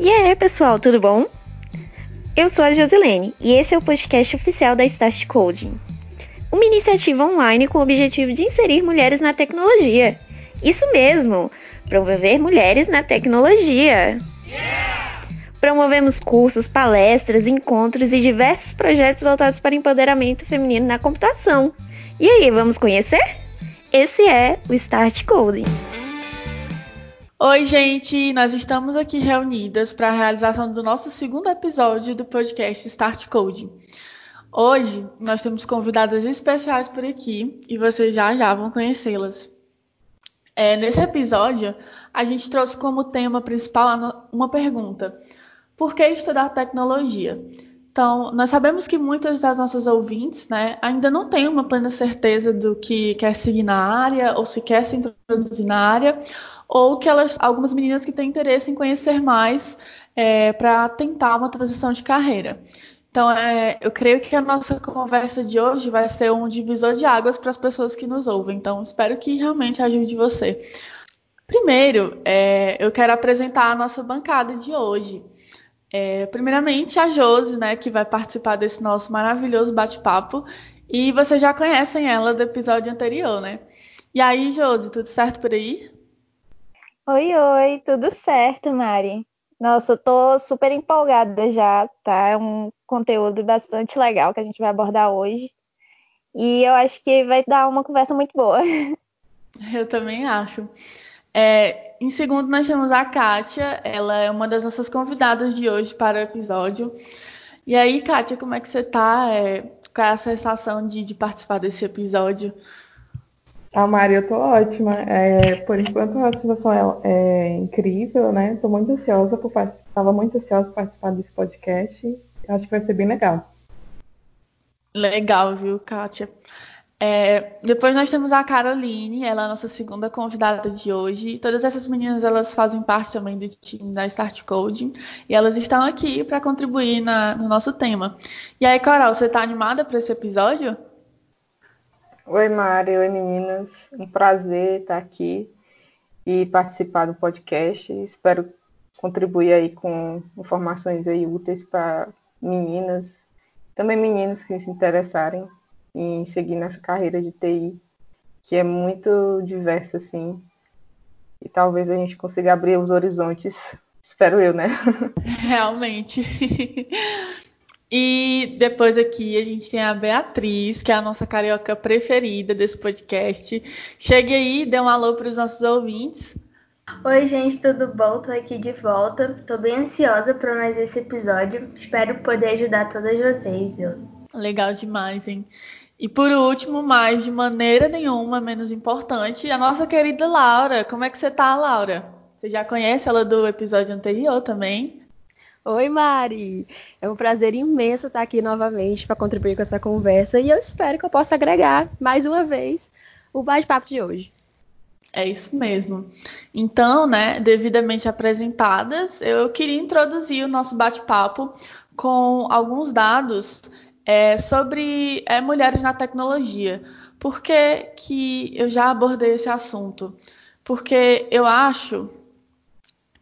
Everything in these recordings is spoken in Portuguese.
E aí, pessoal, tudo bom? Eu sou a Josilene e esse é o podcast oficial da Start Coding, uma iniciativa online com o objetivo de inserir mulheres na tecnologia. Isso mesmo, promover mulheres na tecnologia. Promovemos cursos, palestras, encontros e diversos projetos voltados para empoderamento feminino na computação. E aí, vamos conhecer? Esse é o Start Coding. Oi, gente! Nós estamos aqui reunidas para a realização do nosso segundo episódio do podcast Start Coding. Hoje nós temos convidadas especiais por aqui e vocês já já vão conhecê-las. É, nesse episódio, a gente trouxe como tema principal uma pergunta: Por que estudar tecnologia? Então, nós sabemos que muitas das nossas ouvintes né, ainda não têm uma plena certeza do que quer seguir na área ou se quer se introduzir na área, ou que elas, algumas meninas que têm interesse em conhecer mais é, para tentar uma transição de carreira. Então, é, eu creio que a nossa conversa de hoje vai ser um divisor de águas para as pessoas que nos ouvem. Então, espero que realmente ajude você. Primeiro, é, eu quero apresentar a nossa bancada de hoje. É, primeiramente, a Josi, né, que vai participar desse nosso maravilhoso bate-papo. E vocês já conhecem ela do episódio anterior, né? E aí, Josi, tudo certo por aí? Oi, oi, tudo certo, Mari? Nossa, eu tô super empolgada já, tá? É um conteúdo bastante legal que a gente vai abordar hoje. E eu acho que vai dar uma conversa muito boa. Eu também acho. É, em segundo, nós temos a Kátia, ela é uma das nossas convidadas de hoje para o episódio. E aí, Kátia, como é que você tá? É, qual é a sensação de, de participar desse episódio? A Mari, eu tô ótima. É, por enquanto a situação é, é incrível, né? Tô muito ansiosa por estava muito ansiosa por participar desse podcast. Acho que vai ser bem legal. Legal, viu, Kátia? É, depois nós temos a Caroline, ela é a nossa segunda convidada de hoje. Todas essas meninas elas fazem parte também do time da Start Coding e elas estão aqui para contribuir na, no nosso tema. E aí, Coral, você está animada para esse episódio? Oi, Mari. Oi, meninas. Um prazer estar aqui e participar do podcast. Espero contribuir aí com informações aí úteis para meninas, também meninos que se interessarem em seguir nessa carreira de TI, que é muito diversa, assim. E talvez a gente consiga abrir os horizontes. Espero eu, né? Realmente. E depois aqui a gente tem a Beatriz, que é a nossa carioca preferida desse podcast. Chegue aí, dê um alô para os nossos ouvintes. Oi, gente, tudo bom? Tô aqui de volta. Tô bem ansiosa para mais esse episódio. Espero poder ajudar todas vocês, viu? Legal demais, hein? E por último, mas de maneira nenhuma menos importante, a nossa querida Laura. Como é que você tá, Laura? Você já conhece ela do episódio anterior também? Oi, Mari! É um prazer imenso estar aqui novamente para contribuir com essa conversa e eu espero que eu possa agregar mais uma vez o bate-papo de hoje. É isso mesmo. Então, né, devidamente apresentadas, eu queria introduzir o nosso bate-papo com alguns dados é, sobre é, mulheres na tecnologia. Por que, que eu já abordei esse assunto? Porque eu acho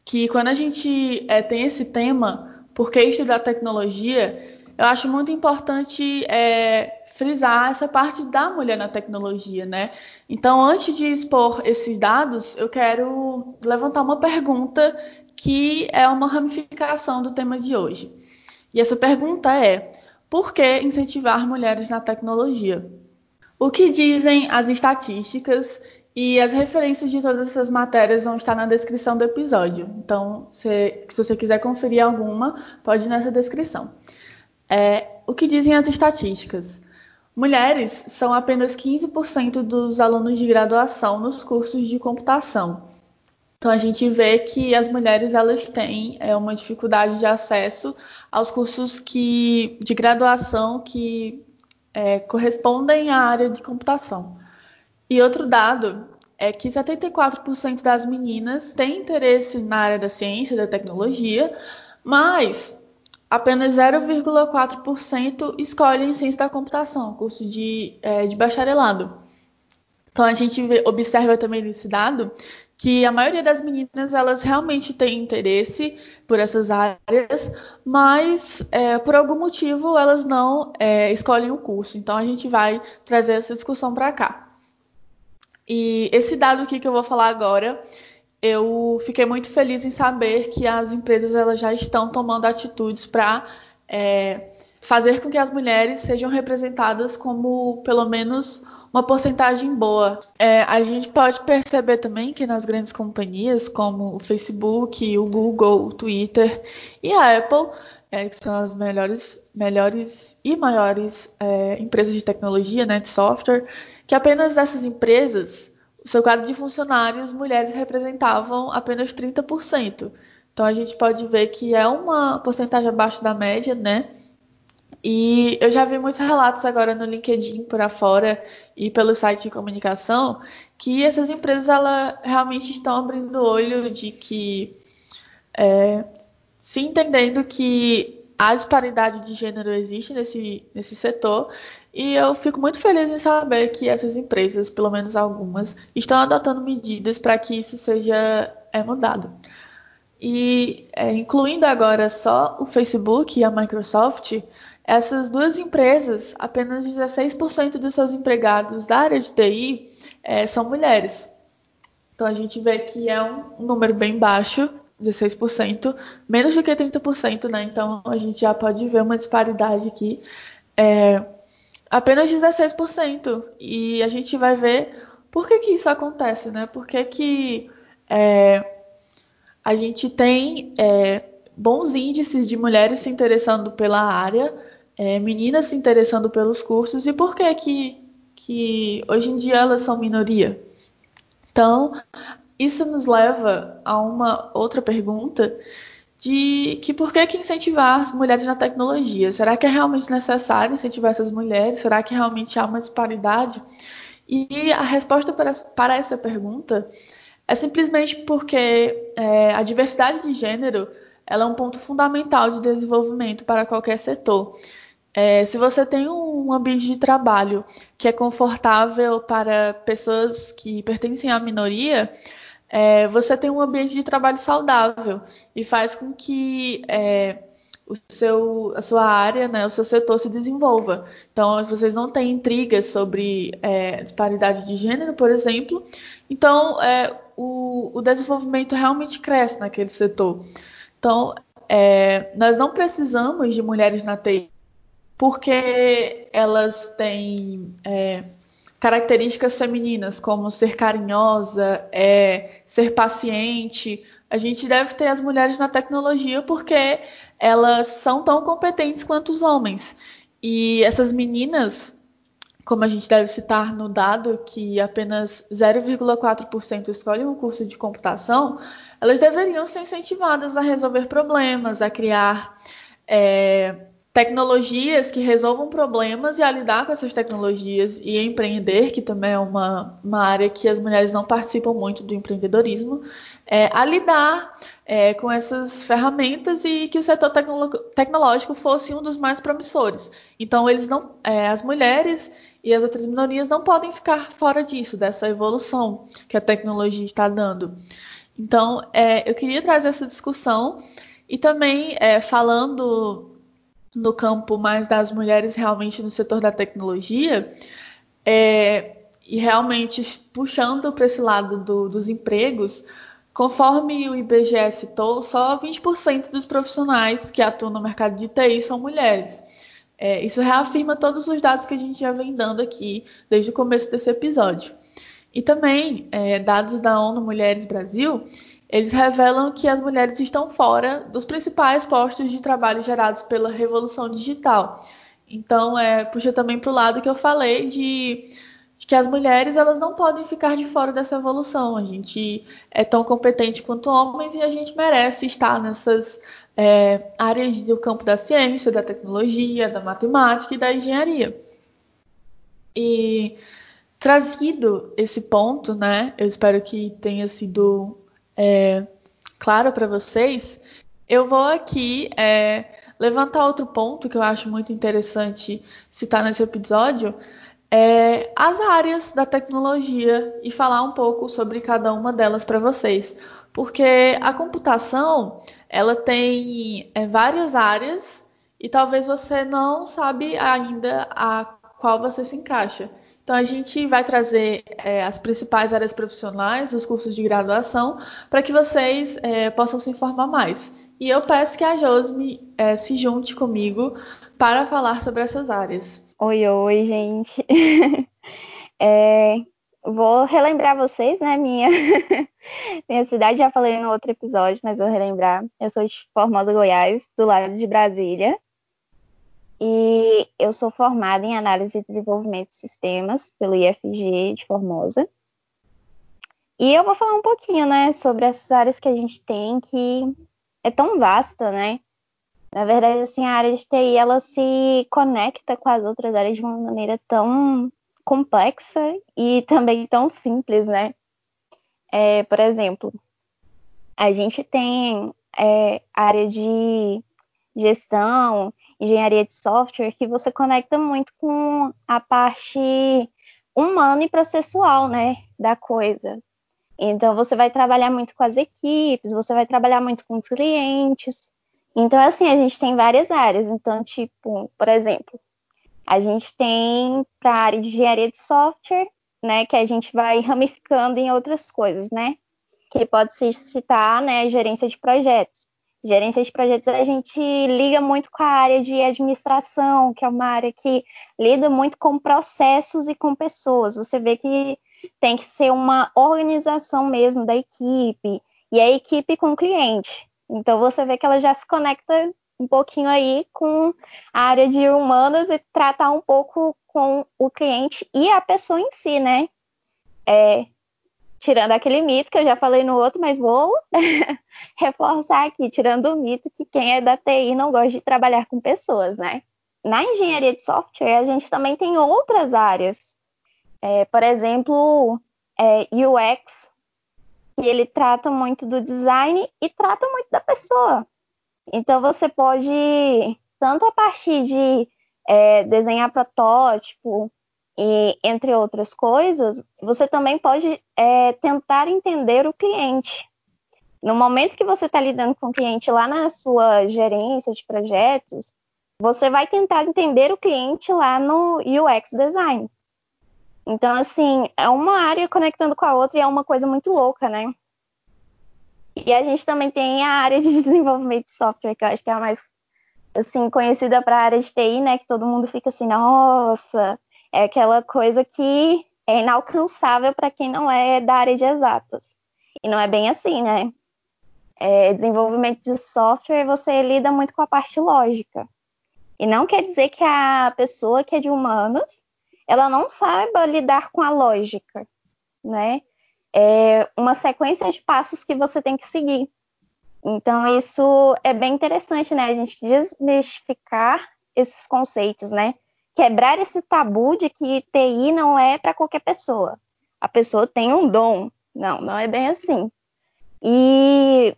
que quando a gente é, tem esse tema, por que estudar tecnologia, eu acho muito importante é, frisar essa parte da mulher na tecnologia, né? Então, antes de expor esses dados, eu quero levantar uma pergunta que é uma ramificação do tema de hoje. E essa pergunta é: por que incentivar mulheres na tecnologia? O que dizem as estatísticas e as referências de todas essas matérias vão estar na descrição do episódio. Então, se, se você quiser conferir alguma, pode ir nessa descrição. É, o que dizem as estatísticas? Mulheres são apenas 15% dos alunos de graduação nos cursos de computação. Então a gente vê que as mulheres elas têm é, uma dificuldade de acesso aos cursos que, de graduação que é, correspondem à área de computação. E outro dado é que 74% das meninas têm interesse na área da ciência e da tecnologia, mas apenas 0,4% escolhem ciência da computação, curso de, é, de bacharelado. Então a gente observa também nesse dado que a maioria das meninas elas realmente tem interesse por essas áreas, mas é, por algum motivo elas não é, escolhem o curso. Então a gente vai trazer essa discussão para cá. E esse dado aqui que eu vou falar agora, eu fiquei muito feliz em saber que as empresas elas já estão tomando atitudes para é, fazer com que as mulheres sejam representadas como pelo menos uma porcentagem boa. É, a gente pode perceber também que nas grandes companhias, como o Facebook, o Google, o Twitter e a Apple, é, que são as melhores, melhores e maiores é, empresas de tecnologia, né, de software, que apenas dessas empresas, o seu quadro de funcionários, mulheres representavam apenas 30%. Então a gente pode ver que é uma porcentagem abaixo da média, né? E eu já vi muitos relatos agora no LinkedIn por afora e pelo site de comunicação que essas empresas ela, realmente estão abrindo o olho de que é, se entendendo que a disparidade de gênero existe nesse, nesse setor e eu fico muito feliz em saber que essas empresas, pelo menos algumas, estão adotando medidas para que isso seja é, mudado. E é, incluindo agora só o Facebook e a Microsoft, essas duas empresas, apenas 16% dos seus empregados da área de TI é, são mulheres. Então a gente vê que é um, número bem baixo, 16%, menos do que 30%, né? Então a gente já pode ver uma disparidade aqui. É, apenas 16%. E a gente vai ver por que, que isso acontece, né? Por que, que é, a gente tem é, bons índices de mulheres se interessando pela área, é, meninas se interessando pelos cursos e por que que, que hoje em dia elas são minoria? Então, isso nos leva a uma outra pergunta de que por que, que incentivar as mulheres na tecnologia? Será que é realmente necessário incentivar essas mulheres? Será que realmente há uma disparidade? E a resposta para, essa pergunta é simplesmente porque é, a diversidade de gênero ela é um ponto fundamental de desenvolvimento para qualquer setor. É, se você tem um ambiente de trabalho que é confortável para pessoas que pertencem à minoria, é, você tem um ambiente de trabalho saudável e faz com que é, o seu, a sua área, né, o seu setor se desenvolva. Então, vocês não têm intrigas sobre é, disparidade de gênero, por exemplo. Então, é, o, o desenvolvimento realmente cresce naquele setor. Então, é, nós não precisamos de mulheres na TI porque elas têm é, características femininas, como ser carinhosa, é, ser paciente. A gente deve ter as mulheres na tecnologia porque elas são tão competentes quanto os homens. E essas meninas, como a gente deve citar no dado que apenas 0,4% escolhem um curso de computação, elas deveriam ser incentivadas a resolver problemas, a criar é, tecnologias que resolvam problemas e a lidar com essas tecnologias e empreender, que também é uma, uma área que as mulheres não participam muito do empreendedorismo, é, a lidar é, com essas ferramentas e que o setor tecnológico fosse um dos mais promissores. Então, eles não, é, as mulheres e as outras minorias não podem ficar fora disso, dessa evolução que a tecnologia está dando. Então, é, eu queria trazer essa discussão e também é, falando no campo mais das mulheres realmente no setor da tecnologia, é, e realmente puxando para esse lado do, dos empregos, conforme o IBGE citou, só 20% dos profissionais que atuam no mercado de TI são mulheres. É, isso reafirma todos os dados que a gente já vem dando aqui desde o começo desse episódio. E também, é, dados da ONU Mulheres Brasil eles revelam que as mulheres estão fora dos principais postos de trabalho gerados pela revolução digital. Então, é, puxa também para o lado que eu falei de, de, que as mulheres elas não podem ficar de fora dessa evolução. A gente é tão competente quanto homens e a gente merece estar nessas é, áreas do campo da ciência, da tecnologia, da matemática e da engenharia. E trazido esse ponto, né? Eu espero que tenha sido é, claro para vocês, eu vou aqui é, levantar outro ponto que eu acho muito interessante citar nesse episódio, é, as áreas da tecnologia e falar um pouco sobre cada uma delas para vocês. Porque a computação, ela tem é, várias áreas e talvez você não sabe ainda a qual você se encaixa. Então a gente vai trazer é, as principais áreas profissionais, os cursos de graduação, para que vocês é, possam se informar mais. E eu peço que a Josme é, se junte comigo para falar sobre essas áreas. Oi, oi, gente. É, vou relembrar vocês, né? Minha, minha cidade, já falei no outro episódio, mas vou relembrar. Eu sou de Formosa, Goiás, do lado de Brasília. E eu sou formada em análise e desenvolvimento de sistemas pelo IFG de Formosa. E eu vou falar um pouquinho, né, sobre essas áreas que a gente tem que é tão vasta, né? Na verdade, assim, a área de TI ela se conecta com as outras áreas de uma maneira tão complexa e também tão simples, né? É, por exemplo, a gente tem é, área de gestão, engenharia de software, que você conecta muito com a parte humana e processual, né, da coisa. Então, você vai trabalhar muito com as equipes, você vai trabalhar muito com os clientes. Então, assim, a gente tem várias áreas. Então, tipo, por exemplo, a gente tem para a área de engenharia de software, né, que a gente vai ramificando em outras coisas, né? Que pode se citar, né, gerência de projetos. Gerência de projetos a gente liga muito com a área de administração, que é uma área que lida muito com processos e com pessoas. Você vê que tem que ser uma organização mesmo da equipe e a equipe com o cliente. Então você vê que ela já se conecta um pouquinho aí com a área de humanas e tratar um pouco com o cliente e a pessoa em si, né? É, tirando aquele mito que eu já falei no outro, mas vou reforçar aqui, tirando o mito que quem é da TI não gosta de trabalhar com pessoas, né? Na engenharia de software, a gente também tem outras áreas. É, por exemplo, é, UX, que ele trata muito do design e trata muito da pessoa. Então, você pode, tanto a partir de é, desenhar protótipo, e entre outras coisas, você também pode é, tentar entender o cliente. No momento que você está lidando com o cliente lá na sua gerência de projetos, você vai tentar entender o cliente lá no UX design. Então, assim, é uma área conectando com a outra e é uma coisa muito louca, né? E a gente também tem a área de desenvolvimento de software, que eu acho que é a mais assim conhecida para a área de TI, né? Que todo mundo fica assim, nossa, é aquela coisa que é inalcançável para quem não é da área de exatas. E não é bem assim, né? É, desenvolvimento de software, você lida muito com a parte lógica. E não quer dizer que a pessoa que é de humanas, ela não saiba lidar com a lógica, né? É uma sequência de passos que você tem que seguir. Então, isso é bem interessante, né? A gente desmistificar esses conceitos, né? Quebrar esse tabu de que TI não é para qualquer pessoa. A pessoa tem um dom. Não, não é bem assim. E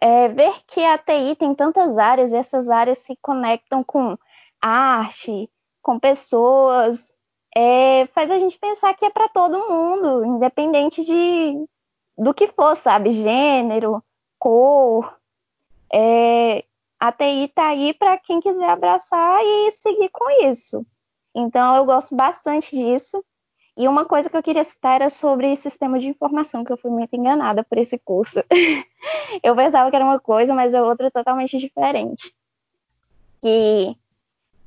é, ver que a TI tem tantas áreas e essas áreas se conectam com arte, com pessoas, é, faz a gente pensar que é para todo mundo, independente de do que for, sabe? Gênero, cor. É, a TI está aí para quem quiser abraçar e seguir com isso. Então, eu gosto bastante disso. E uma coisa que eu queria citar era sobre sistema de informação, que eu fui muito enganada por esse curso. eu pensava que era uma coisa, mas é outra totalmente diferente. Que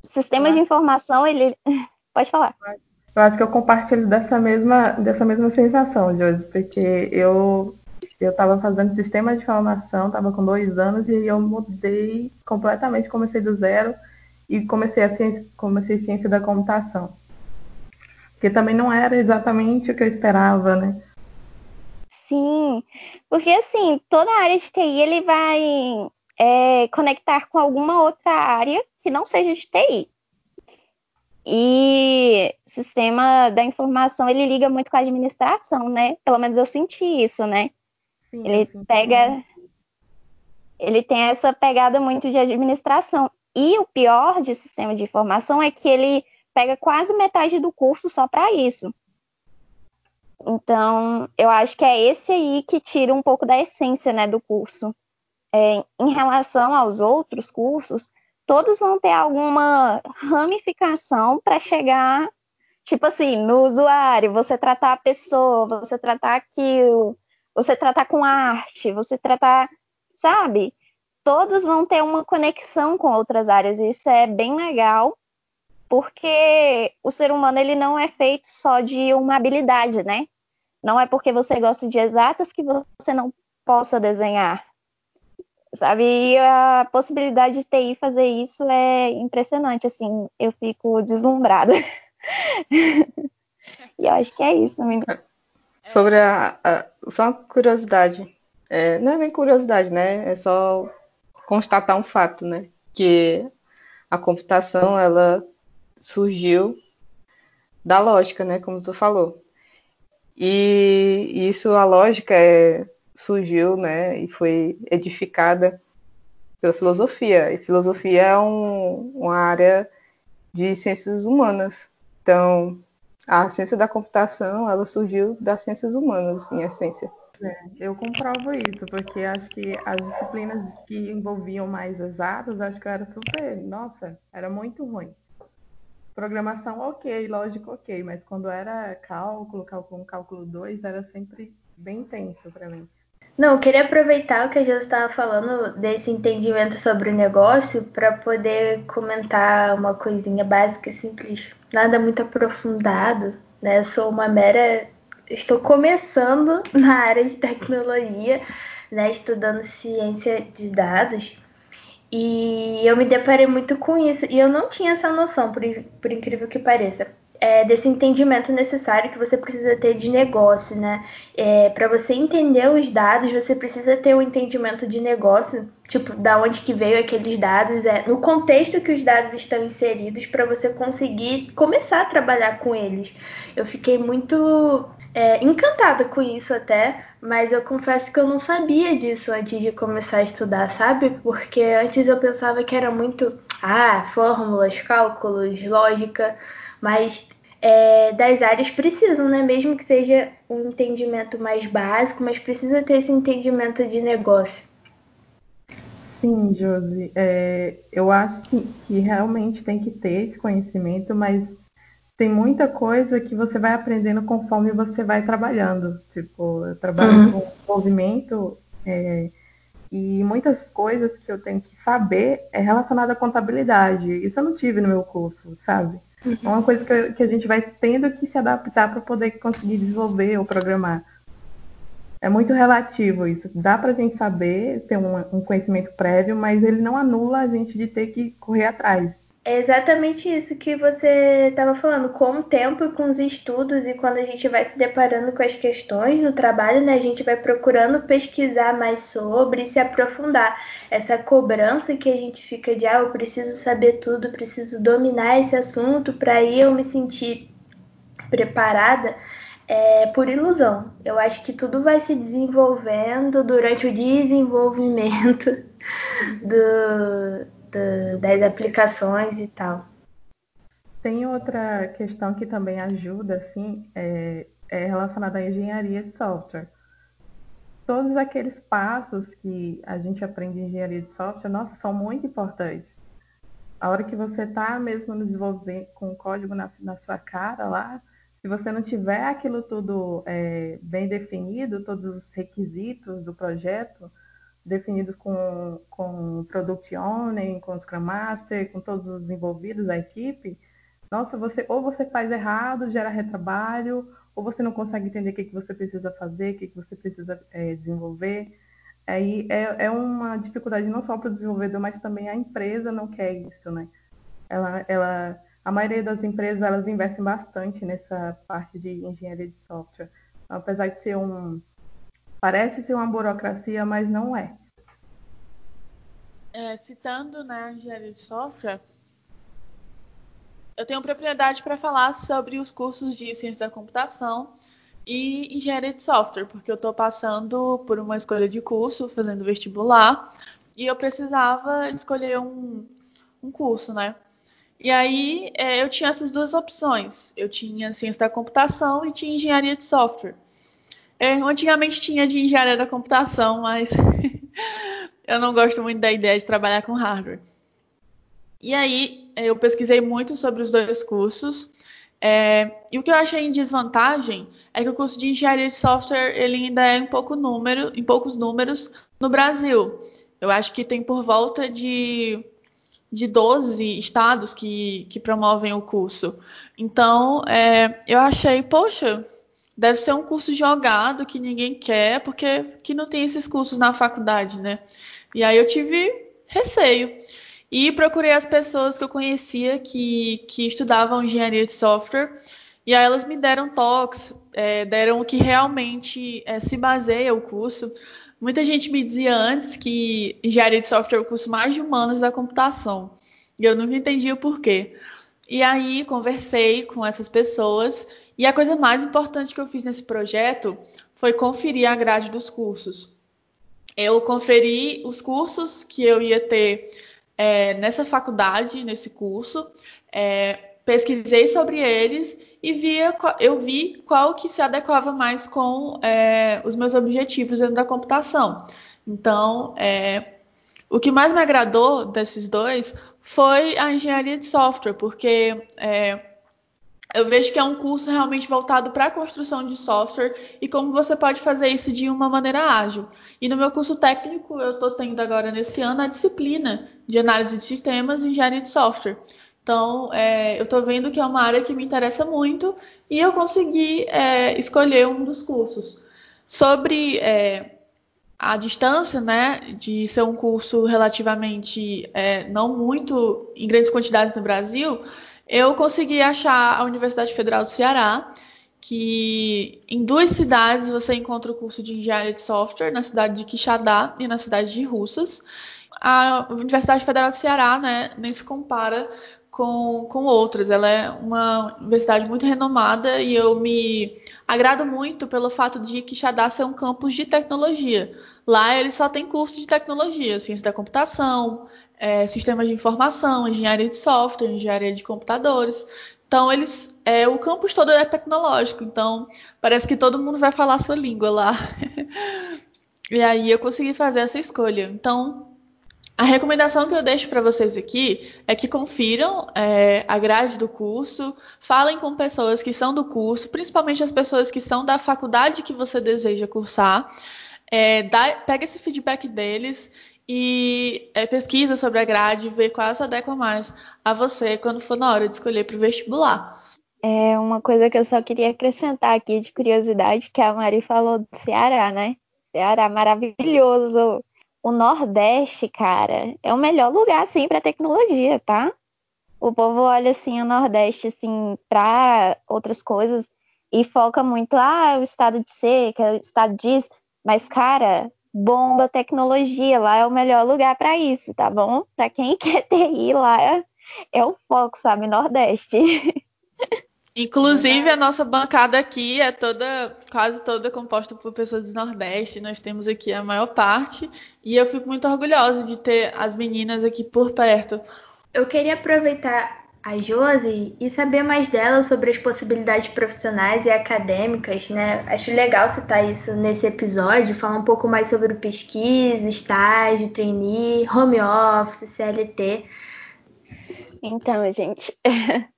sistema de informação, ele. Pode falar. Eu acho que eu compartilho dessa mesma, dessa mesma sensação, Josi, porque eu eu estava fazendo sistema de informação, estava com dois anos e eu mudei completamente, comecei do zero e comecei a ciência, comecei ciência da computação. Porque também não era exatamente o que eu esperava, né? Sim, porque assim, toda área de TI ele vai é, conectar com alguma outra área que não seja de TI. E sistema da informação ele liga muito com a administração, né? Pelo menos eu senti isso, né? Sim, ele sim, pega. Sim. Ele tem essa pegada muito de administração. E o pior de sistema de informação é que ele pega quase metade do curso só para isso. Então, eu acho que é esse aí que tira um pouco da essência né, do curso. É, em relação aos outros cursos, todos vão ter alguma ramificação para chegar, tipo assim, no usuário, você tratar a pessoa, você tratar aquilo, você tratar com arte, você tratar, sabe? Todos vão ter uma conexão com outras áreas, e isso é bem legal, porque o ser humano ele não é feito só de uma habilidade, né? Não é porque você gosta de exatas que você não possa desenhar sabe? E a possibilidade de TI fazer isso é impressionante, assim, eu fico deslumbrada. e eu acho que é isso, menina. Sobre a, a só uma curiosidade, é, não é nem curiosidade, né? É só constatar um fato, né? Que a computação ela surgiu da lógica, né? Como tu falou. E isso, a lógica é surgiu, né, e foi edificada pela filosofia. E filosofia é um, uma área de ciências humanas. Então, a ciência da computação, ela surgiu das ciências humanas, em essência. É, eu comprovo isso, porque acho que as disciplinas que envolviam mais exatas, acho que era super, nossa, era muito ruim. Programação ok, lógica ok, mas quando era cálculo, cálculo 1, cálculo 2, era sempre bem intenso para mim. Não, eu queria aproveitar o que a gente estava falando desse entendimento sobre o negócio para poder comentar uma coisinha básica, simples, nada muito aprofundado, né? Eu sou uma mera. Estou começando na área de tecnologia, né? Estudando ciência de dados. E eu me deparei muito com isso. E eu não tinha essa noção, por, por incrível que pareça é, desse entendimento necessário que você precisa ter de negócio, né? É, para você entender os dados, você precisa ter um entendimento de negócio, tipo, da onde que veio aqueles dados, é, no contexto que os dados estão inseridos, para você conseguir começar a trabalhar com eles. Eu fiquei muito é, encantada com isso até, mas eu confesso que eu não sabia disso antes de começar a estudar, sabe? Porque antes eu pensava que era muito, ah, fórmulas, cálculos, lógica mas é, das áreas precisam, né? Mesmo que seja um entendimento mais básico, mas precisa ter esse entendimento de negócio. Sim, Josi. É, eu acho que realmente tem que ter esse conhecimento, mas tem muita coisa que você vai aprendendo conforme você vai trabalhando. Tipo, eu trabalho uhum. com desenvolvimento é, e muitas coisas que eu tenho que saber é relacionada à contabilidade. Isso eu não tive no meu curso, sabe? É uma coisa que, que a gente vai tendo que se adaptar para poder conseguir desenvolver ou programar. É muito relativo isso. Dá para a gente saber, ter um, um conhecimento prévio, mas ele não anula a gente de ter que correr atrás. É exatamente isso que você estava falando. Com o tempo e com os estudos, e quando a gente vai se deparando com as questões no trabalho, né, a gente vai procurando pesquisar mais sobre e se aprofundar. Essa cobrança que a gente fica de, ah, eu preciso saber tudo, preciso dominar esse assunto para aí eu me sentir preparada, é por ilusão. Eu acho que tudo vai se desenvolvendo durante o desenvolvimento do das aplicações e tal. Tem outra questão que também ajuda, assim, é, é relacionada à engenharia de software. Todos aqueles passos que a gente aprende em engenharia de software, nossa, são muito importantes. A hora que você está mesmo no desenvolver com o código na, na, sua cara lá, se você não tiver aquilo tudo é, bem definido, todos os requisitos do projeto, definidos com, com o Product Owner, com o Scrum Master, com todos os envolvidos da equipe, nossa, você ou você faz errado, gera retrabalho, ou você não consegue entender o que, que você precisa fazer, o que, que você precisa é, desenvolver. Aí é, é uma dificuldade não só para o desenvolvedor, mas também a empresa não quer isso, né? Ela, ela, a maioria das empresas elas investem bastante nessa parte de engenharia de software, apesar de ser um Parece ser uma burocracia, mas não é. é citando né, de software, eu tenho propriedade para falar sobre os cursos de ciência da computação e engenharia de software, porque eu estou passando por uma escolha de curso, fazendo vestibular, e eu precisava escolher um, um curso, né? E aí é, eu tinha essas duas opções. Eu tinha ciência da computação e tinha engenharia de software. Eu, antigamente tinha de engenharia da computação, mas eu não gosto muito da ideia de trabalhar com hardware. E aí eu pesquisei muito sobre os dois cursos. É, e o que eu achei em desvantagem é que o curso de engenharia de software ele ainda é em pouco número, em poucos números no Brasil. Eu acho que tem por volta de, de 12 estados que, que promovem o curso. Então, é, eu achei, poxa, deve ser um curso jogado que ninguém quer, porque que não tem esses cursos na faculdade, né? E aí eu tive receio. E procurei as pessoas que eu conhecia que, que estudavam engenharia de software. E aí elas me deram toques, é, deram o que realmente é, se baseia o curso. Muita gente me dizia antes que engenharia de software é o curso mais de humanos da computação. E eu nunca entendi o porquê. E aí conversei com essas pessoas. E a coisa mais importante que eu fiz nesse projeto foi conferir a grade dos cursos. Eu conferi os cursos que eu ia ter é, nessa faculdade, nesse curso, é, pesquisei sobre eles e via, eu vi qual que se adequava mais com é, os meus objetivos dentro da computação. Então, é, o que mais me agradou desses dois foi a engenharia de software, porque é, eu vejo que é um curso realmente voltado para a construção de software e como você pode fazer isso de uma maneira ágil. E no meu curso técnico, eu estou tendo agora nesse ano a disciplina de análise de sistemas e engenharia de software. Então, é, eu estou vendo que é uma área que me interessa muito e eu consegui é, escolher um dos cursos. Sobre é, a distância, né, de ser um curso relativamente é, não muito em grandes quantidades no Brasil, eu consegui achar a Universidade Federal do Ceará, que em duas cidades você encontra o curso de engenharia de software, na cidade de Quixadá e na cidade de Russas. A Universidade Federal do Ceará né, nem se compara com, com outras. Ela é uma universidade muito renomada e eu me agrado muito pelo fato de Quixadá ser um campus de tecnologia. Lá ele só tem curso de tecnologia, ciência da computação, é, sistemas de informação, engenharia de software, engenharia de computadores. Então, eles, é, o campus todo é tecnológico, então parece que todo mundo vai falar a sua língua lá. e aí eu consegui fazer essa escolha. Então, a recomendação que eu deixo para vocês aqui é que confiram é, a grade do curso, falem com pessoas que são do curso, principalmente as pessoas que são da faculdade que você deseja cursar. É, dá, pega esse feedback deles e é, pesquisa sobre a grade, ver qual se adequa mais a você quando for na hora de escolher para o vestibular. É uma coisa que eu só queria acrescentar aqui de curiosidade, que a Mari falou do Ceará, né? Ceará maravilhoso. O Nordeste, cara, é o melhor lugar assim para tecnologia, tá? O povo olha assim o Nordeste assim para outras coisas e foca muito ah, o estado de é o estado disso, mas cara, bomba tecnologia, lá é o melhor lugar para isso, tá bom? Para quem quer TI, lá é, é o foco, sabe? Nordeste. Inclusive, a nossa bancada aqui é toda, quase toda composta por pessoas do Nordeste. Nós temos aqui a maior parte. E eu fico muito orgulhosa de ter as meninas aqui por perto. Eu queria aproveitar a Josi e saber mais dela sobre as possibilidades profissionais e acadêmicas, né? Acho legal citar isso nesse episódio, falar um pouco mais sobre pesquisa, estágio, trainee, home office, CLT. Então, gente,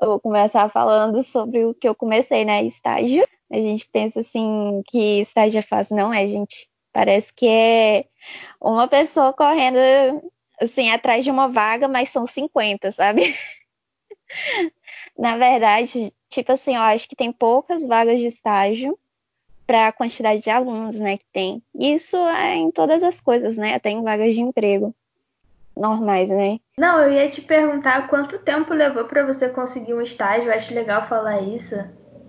eu vou começar falando sobre o que eu comecei, né? Estágio. A gente pensa assim que estágio é fácil, não é, gente? Parece que é uma pessoa correndo assim, atrás de uma vaga, mas são 50, sabe? Na verdade, tipo assim, eu acho que tem poucas vagas de estágio para a quantidade de alunos, né, que tem. Isso é em todas as coisas, né? Até em vagas de emprego normais, né? Não, eu ia te perguntar quanto tempo levou para você conseguir um estágio. Eu acho legal falar isso.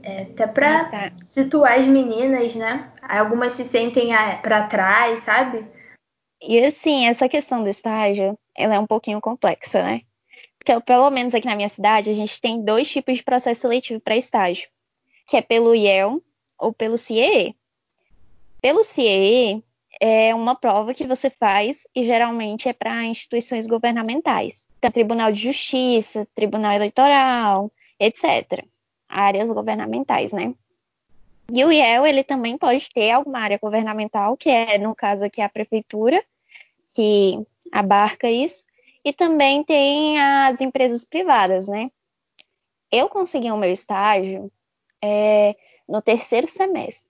É, até para ah, tá. situar as meninas, né? Algumas se sentem para trás, sabe? E assim, essa questão do estágio, ela é um pouquinho complexa, né? Porque pelo menos aqui na minha cidade, a gente tem dois tipos de processo seletivo para estágio, que é pelo IEL ou pelo CIEE. Pelo CIEE, é uma prova que você faz e geralmente é para instituições governamentais. Então, Tribunal de Justiça, Tribunal Eleitoral, etc. Áreas governamentais, né? E o IEL, ele também pode ter alguma área governamental, que é, no caso aqui, a prefeitura, que abarca isso, e também tem as empresas privadas, né? Eu consegui o meu estágio é, no terceiro semestre,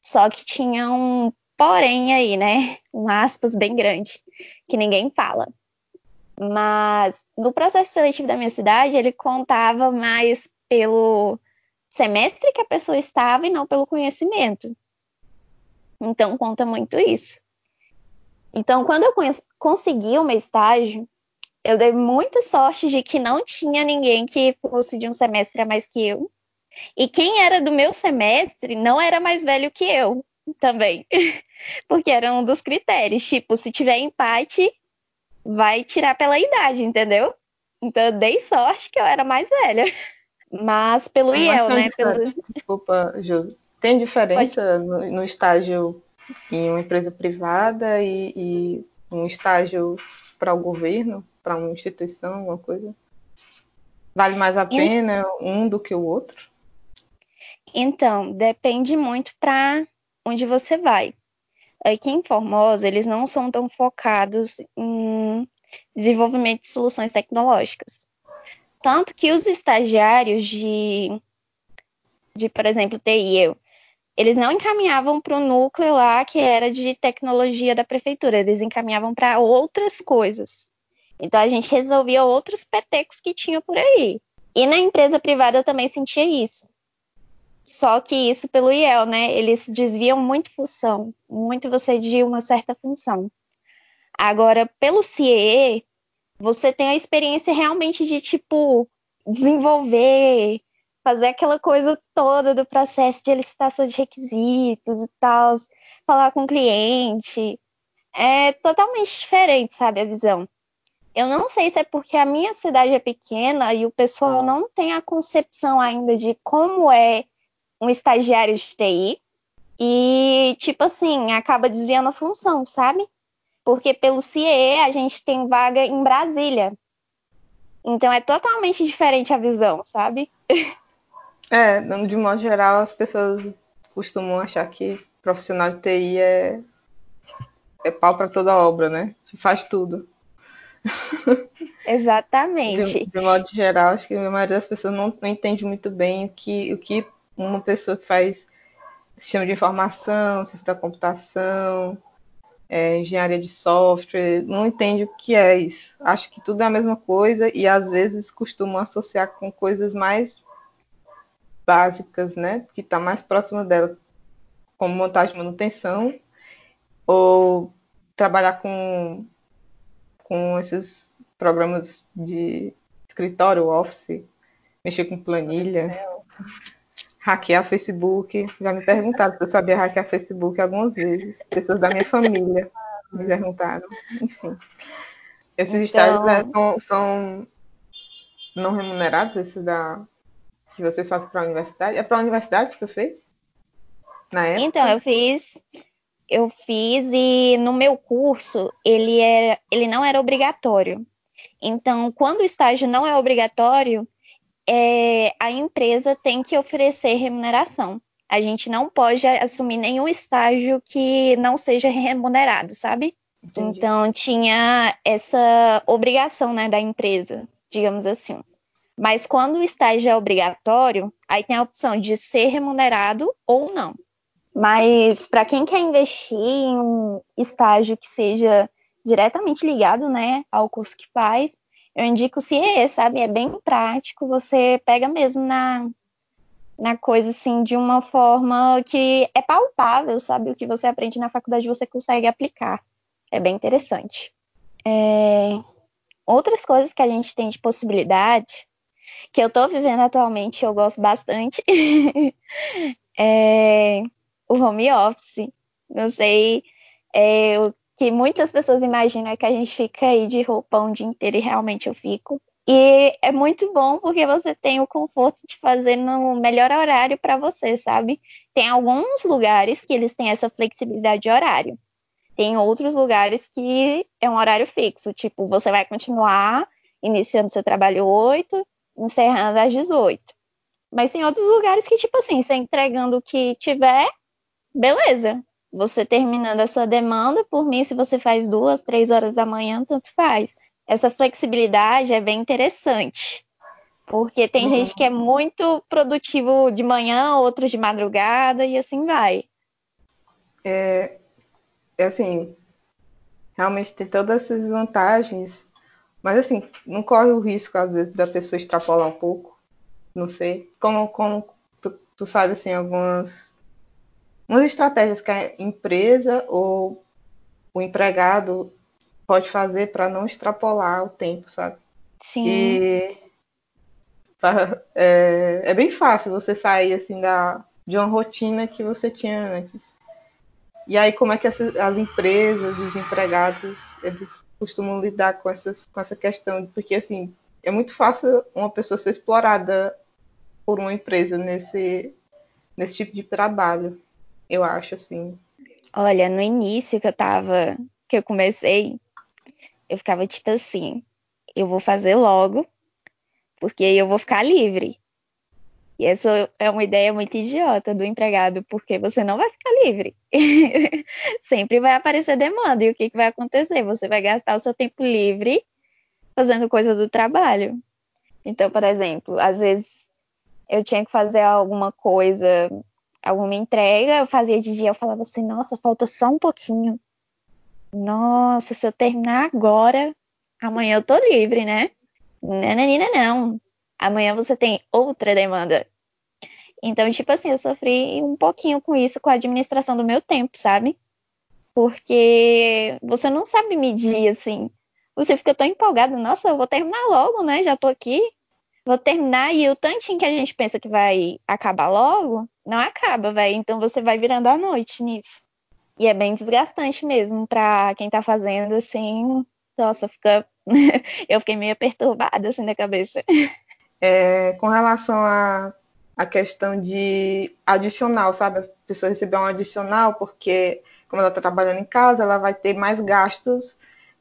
só que tinha um porém aí, né? Um aspas bem grande, que ninguém fala. Mas no processo seletivo da minha cidade, ele contava mais pelo semestre que a pessoa estava e não pelo conhecimento. Então conta muito isso. Então, quando eu consegui o meu estágio, eu dei muita sorte de que não tinha ninguém que fosse de um semestre a mais que eu. E quem era do meu semestre não era mais velho que eu também. Porque era um dos critérios. Tipo, se tiver empate, vai tirar pela idade, entendeu? Então eu dei sorte que eu era mais velha. Mas pelo Mas IEL, né? Pelo... Desculpa, Josi. Tem diferença no, no, estágio em uma empresa privada e, e um estágio para o governo, para uma instituição, alguma coisa? Vale mais a pena um do que o outro? Então, depende muito para onde você vai. Aqui em Formosa, eles não são tão focados em desenvolvimento de soluções tecnológicas. Tanto que os estagiários de, de por exemplo, TI, eu, eles não encaminhavam para o núcleo lá que era de tecnologia da prefeitura, eles encaminhavam para outras coisas. Então a gente resolvia outros petecos que tinha por aí. E na empresa privada também sentia isso. Só que isso pelo IEL, né? Eles desviam muito função, muito você de uma certa função. Agora, pelo CIE, você tem a experiência realmente de, tipo, desenvolver, fazer aquela coisa toda do processo de licitação de requisitos e tal, falar com o cliente. É totalmente diferente, sabe, a visão. Eu não sei se é porque a minha cidade é pequena e o pessoal não tem a concepção ainda de como é um estagiário de TI e, tipo assim, acaba desviando a função, sabe? Porque pelo CIE a gente tem vaga em Brasília. Então é totalmente diferente a visão, sabe? É, de modo geral, as pessoas costumam achar que profissional de TI é, é pau para toda obra, né? Faz tudo. Exatamente. De, de, modo geral, acho que a maioria das pessoas não, não entende muito bem o que, o que uma pessoa que faz sistema de informação, ciência da computação, é, engenharia de software, não entende o que é isso. Acho que tudo é a mesma coisa e às vezes costumam associar com coisas mais básicas, né? Que está mais próxima dela, como montagem e manutenção, ou trabalhar com, com esses programas de escritório, Office, mexer com planilha hackear Facebook. Já me perguntaram se eu sabia hackear Facebook algumas vezes. Pessoas da minha família me perguntaram. Enfim. Esses então... estágios né, são, são, não remunerados, esses da que você faz para a universidade. É para a universidade que tu fez? Na época? Então, eu fiz. Eu fiz e no meu curso ele, era, ele não era obrigatório. Então, quando o estágio não é obrigatório, é, a empresa tem que oferecer remuneração. A gente não pode assumir nenhum estágio que não seja remunerado, sabe? Entendi. Então tinha essa obrigação né, da empresa, digamos assim. Mas quando o estágio é obrigatório, aí tem a opção de ser remunerado ou não. Mas para quem quer investir em um estágio que seja diretamente ligado né, ao curso que faz, eu indico o CIE, sabe? É bem prático, você pega mesmo na, na coisa assim de uma forma que é palpável, sabe? O que você aprende na faculdade você consegue aplicar. É bem interessante. É... Outras coisas que a gente tem de possibilidade, que eu tô vivendo atualmente, eu gosto bastante, é o home office. Não sei, é, que muitas pessoas imaginam é que a gente fica aí de roupão o dia inteiro e realmente eu fico. E é muito bom porque você tem o conforto de fazer no melhor horário para você, sabe? Tem alguns lugares que eles têm essa flexibilidade de horário. Tem outros lugares que é um horário fixo, tipo, você vai continuar iniciando seu trabalho 8, encerrando às 18. Mas tem outros lugares que, tipo assim, você entregando o que tiver, beleza. Você terminando a sua demanda, por mim, se você faz duas, três horas da manhã, tanto faz. Essa flexibilidade é bem interessante. Porque tem uhum. gente que é muito produtivo de manhã, outros de madrugada e assim vai. É, é assim, realmente tem todas essas vantagens, mas assim, não corre o risco, às vezes, da pessoa extrapolar um pouco. Não sei. Como, como tu, tu sabe, assim, algumas umas estratégias que a empresa ou o empregado pode fazer para não extrapolar o tempo, sabe? Sim. E é, é, bem fácil você sair assim da, de uma rotina que você tinha antes. E aí como é que as, as empresas, os empregados, eles costumam lidar com, essas, com essa questão? Porque assim, é muito fácil uma pessoa ser explorada por uma empresa nesse, nesse tipo de trabalho, eu acho assim. Olha, no início que eu tava, que eu comecei, eu ficava tipo assim, eu vou fazer logo, porque eu vou ficar livre. E essa é uma ideia muito idiota do empregado, porque você não vai ficar livre. Sempre vai aparecer demanda. E o que, que vai acontecer? Você vai gastar o seu tempo livre fazendo coisa do trabalho. Então, por exemplo, às vezes eu tinha que fazer alguma coisa, alguma entrega, eu fazia de dia, eu falava assim, nossa, falta só um pouquinho. Nossa, se eu terminar agora, amanhã eu tô livre, né? Nananina, não. Amanhã você tem outra demanda. Então, tipo assim, eu sofri um pouquinho com isso, com a administração do meu tempo, sabe? Porque você não sabe medir, assim. Você fica tão empolgado, nossa, eu vou terminar logo, né? Já tô aqui. Vou terminar e o tantinho que a gente pensa que vai acabar logo, não acaba, vai. Então você vai virando a noite nisso. E é bem desgastante mesmo para quem tá fazendo, assim. Nossa, fica. eu fiquei meio perturbada assim na cabeça. É, com relação a, a questão de adicional, sabe? A pessoa receber um adicional, porque como ela está trabalhando em casa, ela vai ter mais gastos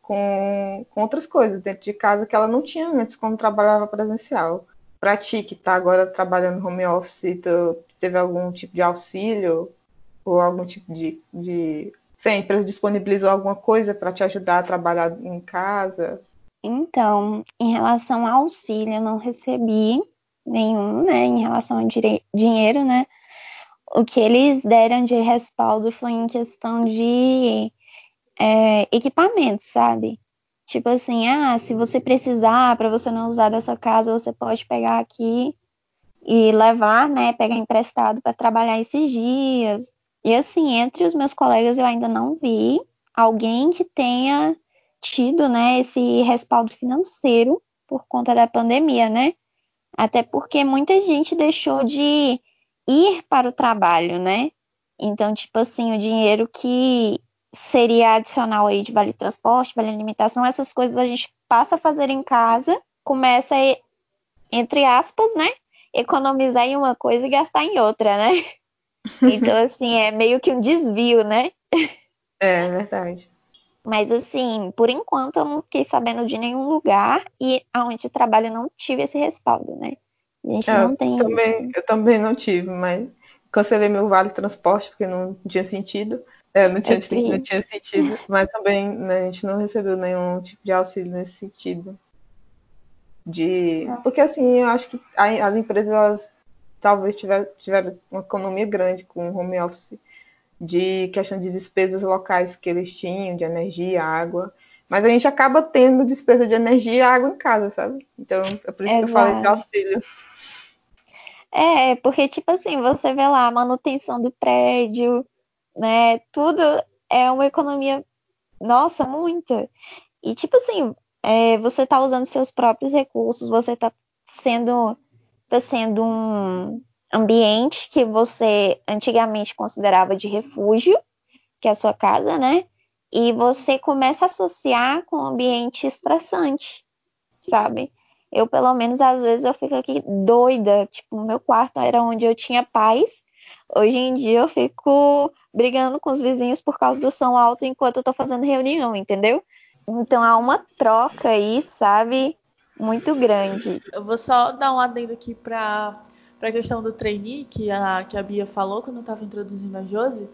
com, com outras coisas dentro de casa que ela não tinha antes quando trabalhava presencial. Para ti que está agora trabalhando home office, tu teve algum tipo de auxílio ou algum tipo de, de... Se a empresa disponibilizou alguma coisa para te ajudar a trabalhar em casa? Então, em relação ao auxílio, eu não recebi nenhum, né, em relação ao dinheiro, né? O que eles deram de respaldo foi em questão de é, equipamentos, sabe? Tipo assim, ah, se você precisar, para você não usar dessa casa, você pode pegar aqui e levar, né? Pegar emprestado para trabalhar esses dias. E assim, entre os meus colegas eu ainda não vi alguém que tenha tido, né, esse respaldo financeiro por conta da pandemia, né? Até porque muita gente deixou de ir para o trabalho, né? Então, tipo assim, o dinheiro que seria adicional aí de vale transporte, vale alimentação, essas coisas a gente passa a fazer em casa, começa a, entre aspas, né? Economizar em uma coisa e gastar em outra, né? Então, assim, é meio que um desvio, né? É verdade. Mas assim, por enquanto eu não fiquei sabendo de nenhum lugar e aonde trabalho não tive esse respaldo, né? A gente eu não tem também, isso. Eu também não tive, mas cancelei meu vale transporte porque não tinha sentido. É, não, tinha, é não tinha sentido, mas também né, a gente não recebeu nenhum tipo de auxílio nesse sentido. De... Ah. Porque assim, eu acho que as empresas elas, talvez tiveram, tiveram uma economia grande com o home office de questão de despesas locais que eles tinham, de energia, água. Mas a gente acaba tendo despesa de energia e água em casa, sabe? Então, é por isso Exato. que eu falei de auxílio. É, porque, tipo assim, você vê lá a manutenção do prédio, né? Tudo é uma economia, nossa, muito. E, tipo assim, é, você tá usando seus próprios recursos, você tá sendo, tá sendo um, ambiente que você antigamente considerava de refúgio, que é a sua casa, né? E você começa a associar com um ambiente estressante, sabe? Eu, pelo menos, às vezes eu fico aqui doida, tipo, meu quarto era onde eu tinha paz, Hoje em dia eu fico brigando com os vizinhos por causa do som alto enquanto eu tô fazendo reunião, entendeu? Então há uma troca aí, sabe, muito grande. Eu vou só dar um adendo aqui para a questão do trainee, que a, que a Bia falou quando eu estava introduzindo a Josi,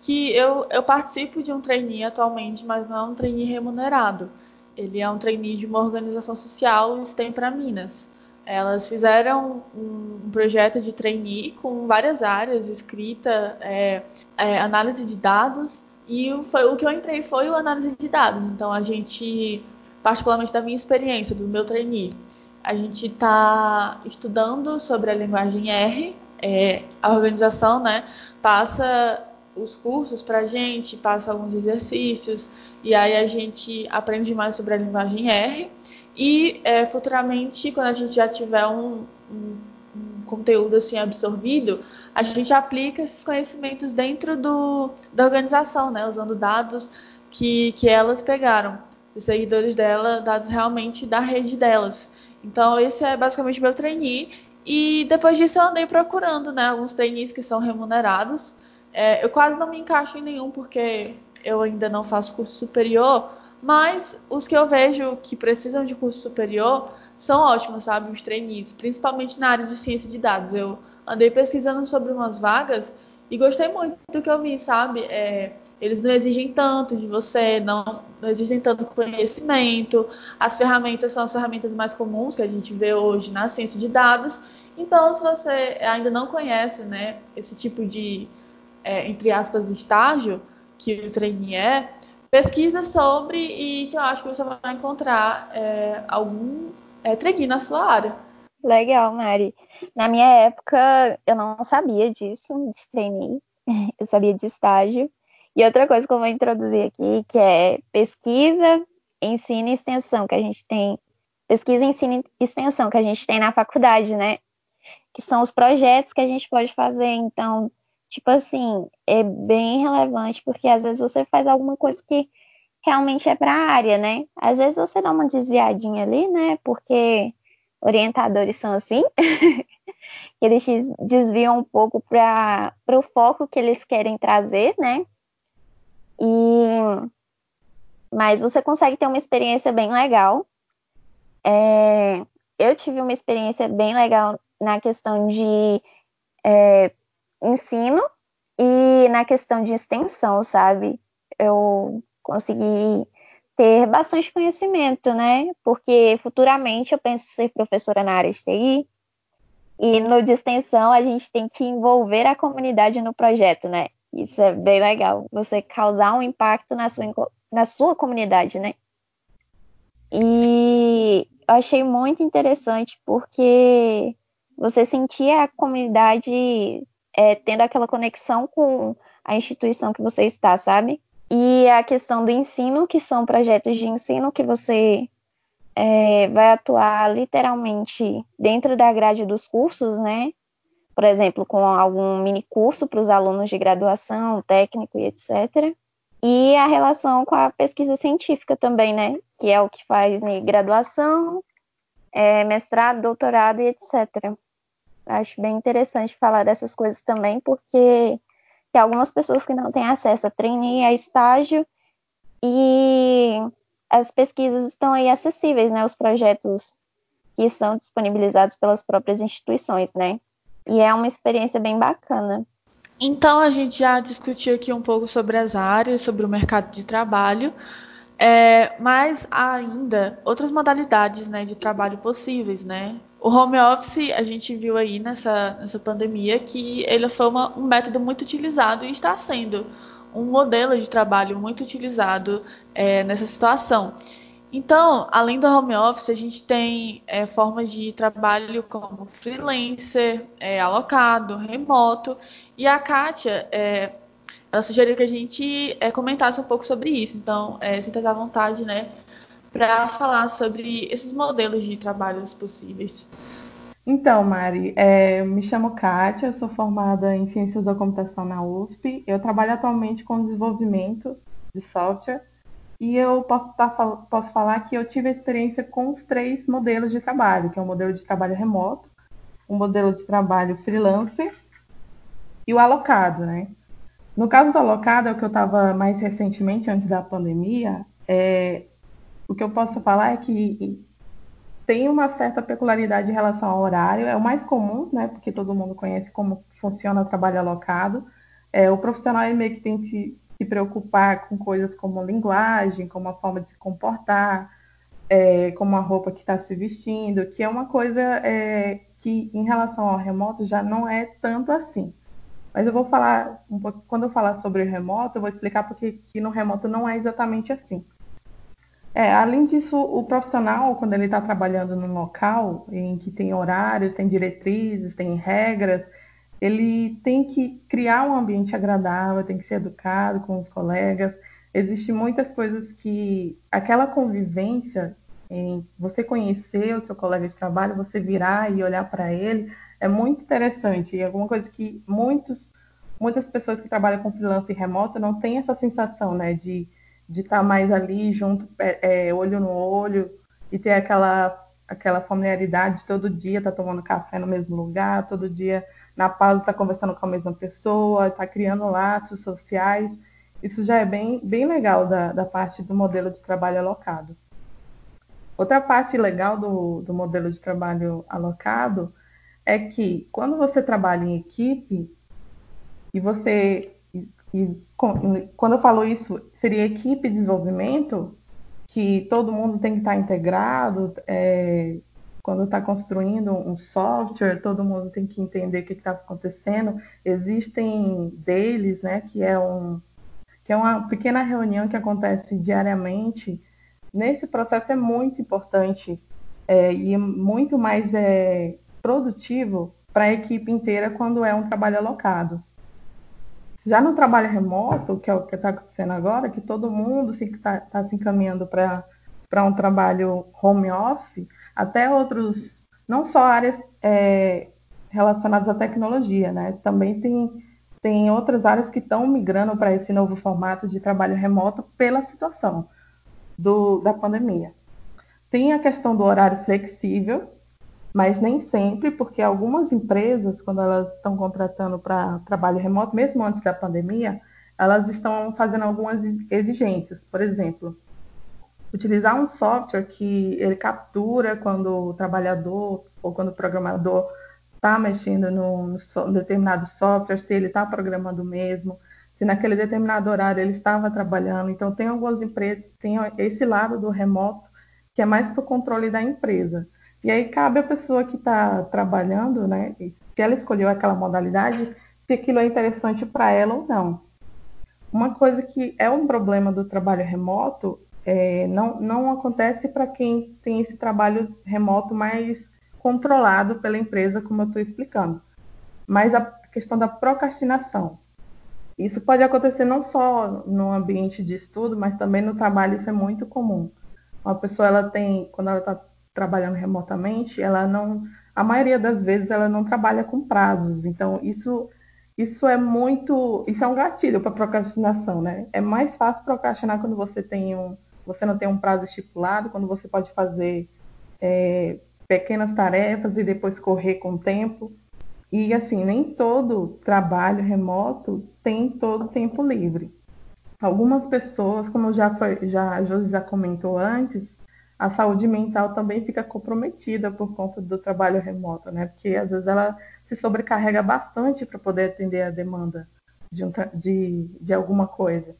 que eu, eu participo de um trainee atualmente, mas não é um trainee remunerado. Ele é um trainee de uma organização social STEM para Minas. Elas fizeram um, projeto de trainee com várias áreas, escrita, é, é, análise de dados, e foi, o que eu entrei foi o análise de dados. Então, a gente, particularmente da minha experiência, do meu trainee, a gente está estudando sobre a linguagem R, é, a organização né, passa os cursos para a gente, passa alguns exercícios, e aí a gente aprende mais sobre a linguagem R. E é, futuramente, quando a gente já tiver um, um, um, conteúdo assim absorvido, a gente aplica esses conhecimentos dentro do, da organização, né? usando dados que, que elas pegaram, os seguidores dela, dados realmente da rede delas. Então, esse é basicamente meu trainee. E depois disso eu andei procurando né, alguns trainees que são remunerados é, eu quase não me encaixo em nenhum porque eu ainda não faço curso superior, mas os que eu vejo que precisam de curso superior são ótimos, sabe? Os trainees, principalmente na área de ciência de dados. Eu andei pesquisando sobre umas vagas e gostei muito do que eu vi, sabe? É, eles não exigem tanto de você, não, não exigem tanto conhecimento. As ferramentas são as ferramentas mais comuns que a gente vê hoje na ciência de dados. Então, se você ainda não conhece, né, esse tipo de é, entre aspas, estágio que o trainee é, pesquisa sobre e que eu acho que você vai encontrar é, algum é, na sua área. Legal, Mari. Na minha época, eu não sabia disso, de trainee. Eu sabia de estágio. E outra coisa que eu vou introduzir aqui, que é pesquisa, ensino e extensão, que a gente tem. Pesquisa, ensino e extensão, que a gente tem na faculdade, né? Que são os projetos que a gente pode fazer. Então, tipo assim, é bem relevante, porque às vezes você faz alguma coisa que realmente é para a área, né? Às vezes você dá uma desviadinha ali, né? Porque orientadores são assim, eles desviam um pouco para o foco que eles querem trazer, né? E mas você consegue ter uma experiência bem legal. É... eu tive uma experiência bem legal na questão de é, ensino e na questão de extensão, sabe? Eu consegui ter bastante conhecimento, né? Porque futuramente eu penso ser professora na área de TI e no de extensão a gente tem que envolver a comunidade no projeto, né? Isso é bem legal, você causar um impacto na sua, na sua comunidade, né? E eu achei muito interessante porque você sentia a comunidade é, tendo aquela conexão com a instituição que você está, sabe? E a questão do ensino, que são projetos de ensino que você é, vai atuar literalmente dentro da grade dos cursos, né? Por exemplo, com algum mini curso para os alunos de graduação, técnico e etc. E a relação com a pesquisa científica também, né? Que é o que faz graduação, é, mestrado, doutorado e etc. Acho bem interessante falar dessas coisas também, porque tem algumas pessoas que não têm acesso a trainee, a estágio, e as pesquisas estão aí acessíveis, né? Os projetos que são disponibilizados pelas próprias instituições, né? E é uma experiência bem bacana. Então a gente já discutiu aqui um pouco sobre as áreas, sobre o mercado de trabalho, é, mas há ainda outras modalidades né, de trabalho possíveis, né? O home office, a gente viu aí nessa, nessa pandemia que ele foi uma, um método muito utilizado e está sendo um modelo de trabalho muito utilizado é, nessa situação. Então, além do home office, a gente tem é, formas de trabalho como freelancer, é, alocado, remoto. E a Kátia, é, ela sugeriu que a gente é, comentasse um pouco sobre isso. Então, é, sinta à vontade, né, para falar sobre esses modelos de trabalhos possíveis. Então, Mari, é, me chamo Kátia, sou formada em Ciências da Computação na USP. Eu trabalho atualmente com desenvolvimento de software e eu posso, tá, posso falar que eu tive experiência com os três modelos de trabalho, que é o modelo de trabalho remoto, o modelo de trabalho freelancer e o alocado, né? No caso do alocado, é o que eu estava mais recentemente, antes da pandemia, é, o que eu posso falar é que tem uma certa peculiaridade em relação ao horário, é o mais comum, né? Porque todo mundo conhece como funciona o trabalho alocado. É, o profissional meio que tem que se preocupar com coisas como linguagem, como a forma de se comportar, é, como a roupa que está se vestindo, que é uma coisa é, que em relação ao remoto já não é tanto assim. Mas eu vou falar um pouco, quando eu falar sobre o remoto, eu vou explicar porque que no remoto não é exatamente assim. É, além disso, o profissional, quando ele está trabalhando num local em que tem horários, tem diretrizes, tem regras, ele tem que criar um ambiente agradável, tem que ser educado com os colegas. Existem muitas coisas que aquela convivência em você conhecer o seu colega de trabalho, você virar e olhar para ele, é muito interessante. E alguma coisa que muitos, muitas pessoas que trabalham com freelance remoto não têm essa sensação, né, de de estar tá mais ali junto, é, é, olho no olho, e ter aquela, aquela familiaridade de todo dia tá tomando café no mesmo lugar, todo dia na pausa tá conversando com a mesma pessoa, tá criando laços sociais. Isso já é bem, bem legal da, da parte do modelo de trabalho alocado. Outra parte legal do, do modelo de trabalho alocado é que quando você trabalha em equipe e você e quando eu falo isso, seria equipe de desenvolvimento, que todo mundo tem que estar integrado, é, quando está construindo um software, todo mundo tem que entender o que está acontecendo. Existem deles, né, que é, um, que é uma pequena reunião que acontece diariamente. Nesse processo é muito importante é, e muito mais é, produtivo para a equipe inteira quando é um trabalho alocado. Já no trabalho remoto, que é o que está acontecendo agora, que todo mundo está tá se encaminhando para um trabalho home office, até outros, não só áreas é, relacionadas à tecnologia, né? Também tem, tem outras áreas que estão migrando para esse novo formato de trabalho remoto pela situação do, da pandemia. Tem a questão do horário flexível, mas nem sempre, porque algumas empresas, quando elas estão contratando para trabalho remoto, mesmo antes da pandemia, elas estão fazendo algumas exigências. Por exemplo, utilizar um software que ele captura quando o trabalhador ou quando o programador está mexendo no, determinado software, se ele está programando mesmo, se naquele determinado horário ele estava trabalhando. Então, tem algumas empresas, tem esse lado do remoto que é mais para o controle da empresa. E aí cabe a pessoa que está trabalhando, né? Se ela escolheu aquela modalidade, se aquilo é interessante para ela ou não. Uma coisa que é um problema do trabalho remoto é, não, não acontece para quem tem esse trabalho remoto mais controlado pela empresa, como eu estou explicando. Mas a questão da procrastinação. Isso pode acontecer não só no ambiente de estudo, mas também no trabalho, isso é muito comum. Uma pessoa, ela tem, quando ela está trabalhando remotamente, ela não, a maioria das vezes ela não trabalha com prazos. Então isso isso é muito, isso é um gatilho para procrastinação, né? É mais fácil procrastinar quando você tem um, você não tem um prazo estipulado, quando você pode fazer é, pequenas tarefas e depois correr com o tempo. E assim, nem todo trabalho remoto tem todo tempo livre. Algumas pessoas, como já foi, já a Josi já comentou antes, a saúde mental também fica comprometida por conta do trabalho remoto, né? Porque às vezes ela se sobrecarrega bastante para poder atender a demanda de, um de, de alguma coisa,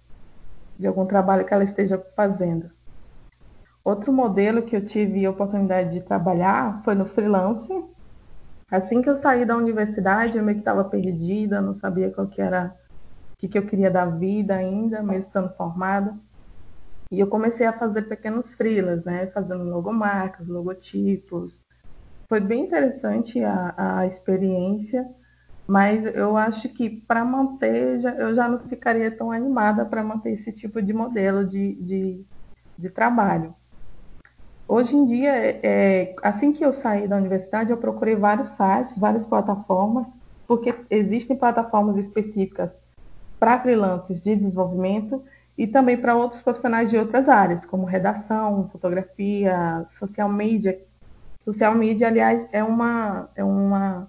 de algum trabalho que ela esteja fazendo. Outro modelo que eu tive a oportunidade de trabalhar foi no freelance. Assim que eu saí da universidade, eu meio que estava perdida, não sabia qual que era o que, que eu queria da vida ainda, mesmo estando formada. E eu comecei a fazer pequenos freelas, né? Fazendo logomarcas, logotipos. Foi bem interessante a, a experiência, mas eu acho que para manter, já, eu já não ficaria tão animada para manter esse tipo de modelo de, de, de trabalho. Hoje em dia, é, assim que eu saí da universidade, eu procurei vários sites, várias plataformas, porque existem plataformas específicas para freelancers de desenvolvimento e também para outros profissionais de outras áreas, como redação, fotografia, social media. Social media, aliás, é uma, é uma,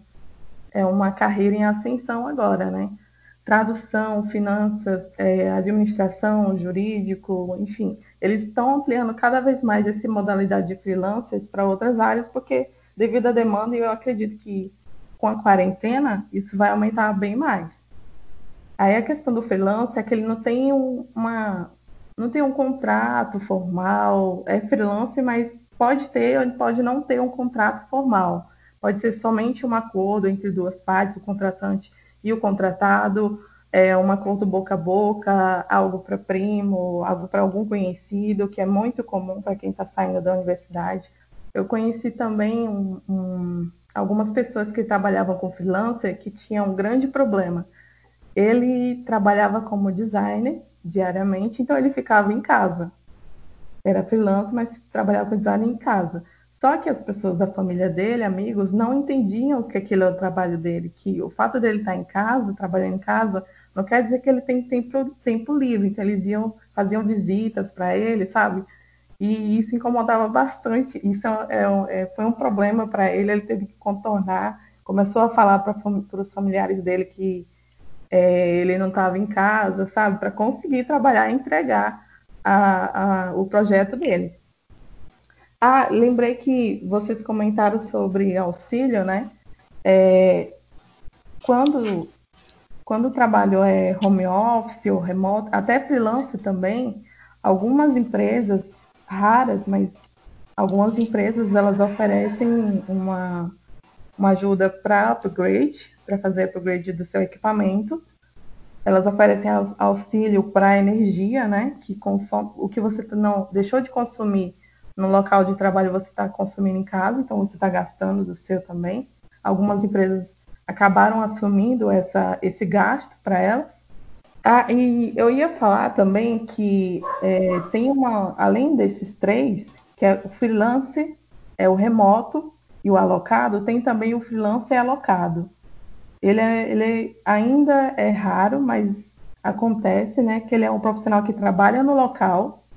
é uma carreira em ascensão agora, né? Tradução, finanças, é, administração, jurídico, enfim, eles estão ampliando cada vez mais essa modalidade de freelancers para outras áreas, porque devido à demanda, eu acredito que com a quarentena isso vai aumentar bem mais. Aí a questão do freelance é que ele não tem um, uma, não tem um contrato formal, é freelance, mas pode ter ou pode não ter um contrato formal. Pode ser somente um acordo entre duas partes, o contratante e o contratado, é, um acordo boca a boca, algo para primo, algo para algum conhecido, que é muito comum para quem está saindo da universidade. Eu conheci também um, um, algumas pessoas que trabalhavam com freelancer que tinham um grande problema. Ele trabalhava como designer diariamente, então ele ficava em casa. Era freelancer, mas trabalhava com design em casa. Só que as pessoas da família dele, amigos, não entendiam que aquilo é o trabalho dele, que o fato dele estar em casa, trabalhando em casa, não quer dizer que ele tem tempo, tempo livre. Então eles iam, faziam visitas para ele, sabe? E isso incomodava bastante. Isso é, é, é foi um problema para ele, ele teve que contornar. Começou a falar para os familiares dele que é, ele não estava em casa, sabe? Para conseguir trabalhar e entregar a, a, o projeto dele. Ah, lembrei que vocês comentaram sobre auxílio, né? É, quando, quando o trabalho é home office ou remoto, até freelance também, algumas empresas, raras, mas algumas empresas, elas oferecem uma, uma ajuda para upgrade, para fazer upgrade do seu equipamento. Elas oferecem auxílio para energia, né? Que consome, o que você não deixou de consumir no local de trabalho você está consumindo em casa, então você está gastando do seu também. Algumas empresas acabaram assumindo essa, esse gasto para elas. Ah, e eu ia falar também que é, tem uma, além desses três, que é o freelance, é o remoto e o alocado, tem também o freelance alocado. Ele, é, ele ainda é raro, mas acontece, né, que ele é um profissional que trabalha no local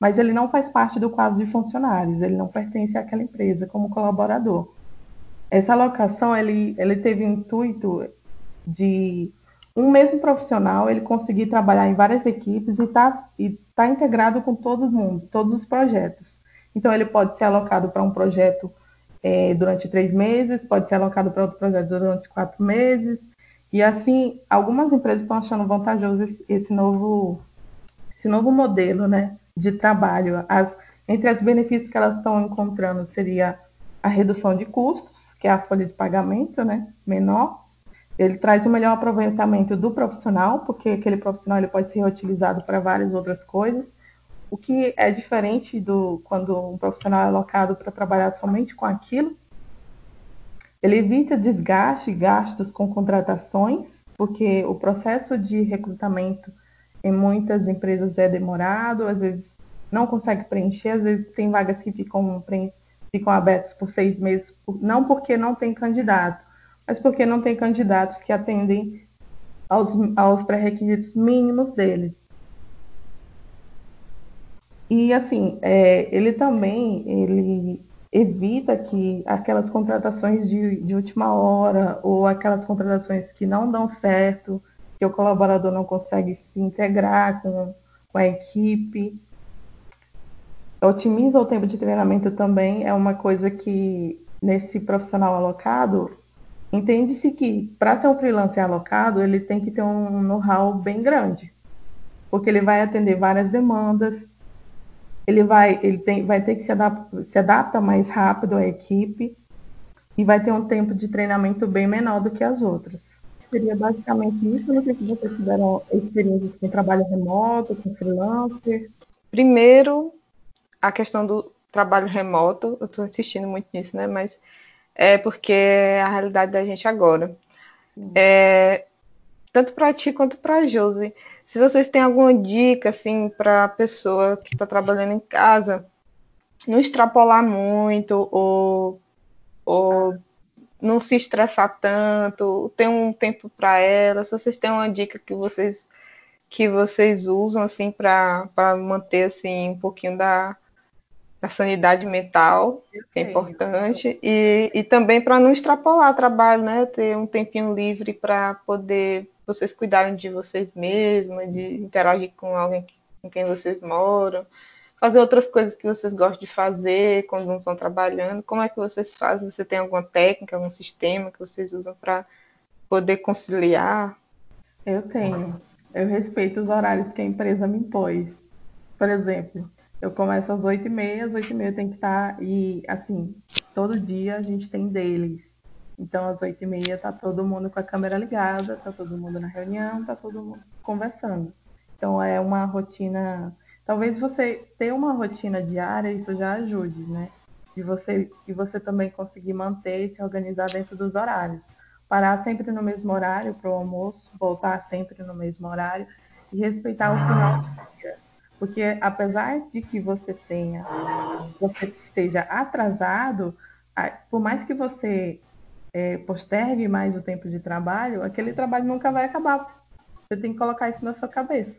mas ele não faz parte do quadro de funcionários, ele não pertence àquela empresa como colaborador. Essa alocação ele, ele teve o intuito de um mesmo profissional ele conseguir trabalhar em várias equipes e estar tá, tá integrado com todo mundo, todos os projetos. Então ele pode ser alocado para um projeto é, durante três meses, pode ser alocado para outro projeto durante quatro meses, e assim algumas empresas estão achando vantajoso esse, esse novo esse novo modelo, né? de trabalho. As, entre os benefícios que elas estão encontrando seria a redução de custos, que é a folha de pagamento né, menor. Ele traz o um melhor aproveitamento do profissional, porque aquele profissional ele pode ser reutilizado para várias outras coisas, o que é diferente do quando um profissional é alocado para trabalhar somente com aquilo. Ele evita desgaste e gastos com contratações, porque o processo de recrutamento em muitas empresas é demorado, às vezes não consegue preencher, às vezes tem vagas que ficam, ficam abertas por seis meses, não porque não tem candidato, mas porque não tem candidatos que atendem aos, aos pré-requisitos mínimos deles. E assim, é, ele também ele evita que aquelas contratações de, de última hora ou aquelas contratações que não dão certo, que o colaborador não consegue se integrar com, com a equipe. Otimiza o tempo de treinamento também, é uma coisa que nesse profissional alocado, entende-se que para ser um freelancer alocado, ele tem que ter um know-how bem grande, porque ele vai atender várias demandas, ele vai, ele tem, vai ter que se adaptar, se adapta mais rápido à equipe e vai ter um tempo de treinamento bem menor do que as outras. Seria basicamente isso. Não sei se vocês tiveram experiências com trabalho remoto, com freelancer. Primeiro, a questão do trabalho remoto. Eu estou insistindo muito nisso, né? Mas é porque é a realidade da gente agora. É, tanto para ti quanto para a Josi. Se vocês têm alguma dica assim para a pessoa que está trabalhando em casa, não extrapolar muito ou, ou não se estressar tanto, ter um tempo para ela. Se vocês têm uma dica que vocês que vocês usam assim para manter assim um pouquinho da da sanidade mental, que é importante, e, e também para não extrapolar o trabalho, né? Ter um tempinho livre para poder vocês cuidarem de vocês mesmos, de interagir com alguém que, com quem vocês moram, fazer outras coisas que vocês gostam de fazer quando não estão trabalhando. Como é que vocês fazem? Você tem alguma técnica, algum sistema que vocês usam para poder conciliar? Eu tenho. Eu respeito os horários que a empresa me impôs. Por exemplo, eu começo às 8h30, às 8h30 tem que estar. E, assim, todo dia a gente tem deles. Então, às 8h30 tá todo mundo com a câmera ligada, tá todo mundo na reunião, tá todo mundo conversando. Então, é uma rotina. Talvez você ter uma rotina diária, isso já ajude, né? De você, e você também conseguir manter e se organizar dentro dos horários. Parar sempre no mesmo horário para o almoço, voltar sempre no mesmo horário e respeitar o final do dia porque apesar de que você tenha, você esteja atrasado, por mais que você é, postergue mais o tempo de trabalho, aquele trabalho nunca vai acabar. Você tem que colocar isso na sua cabeça.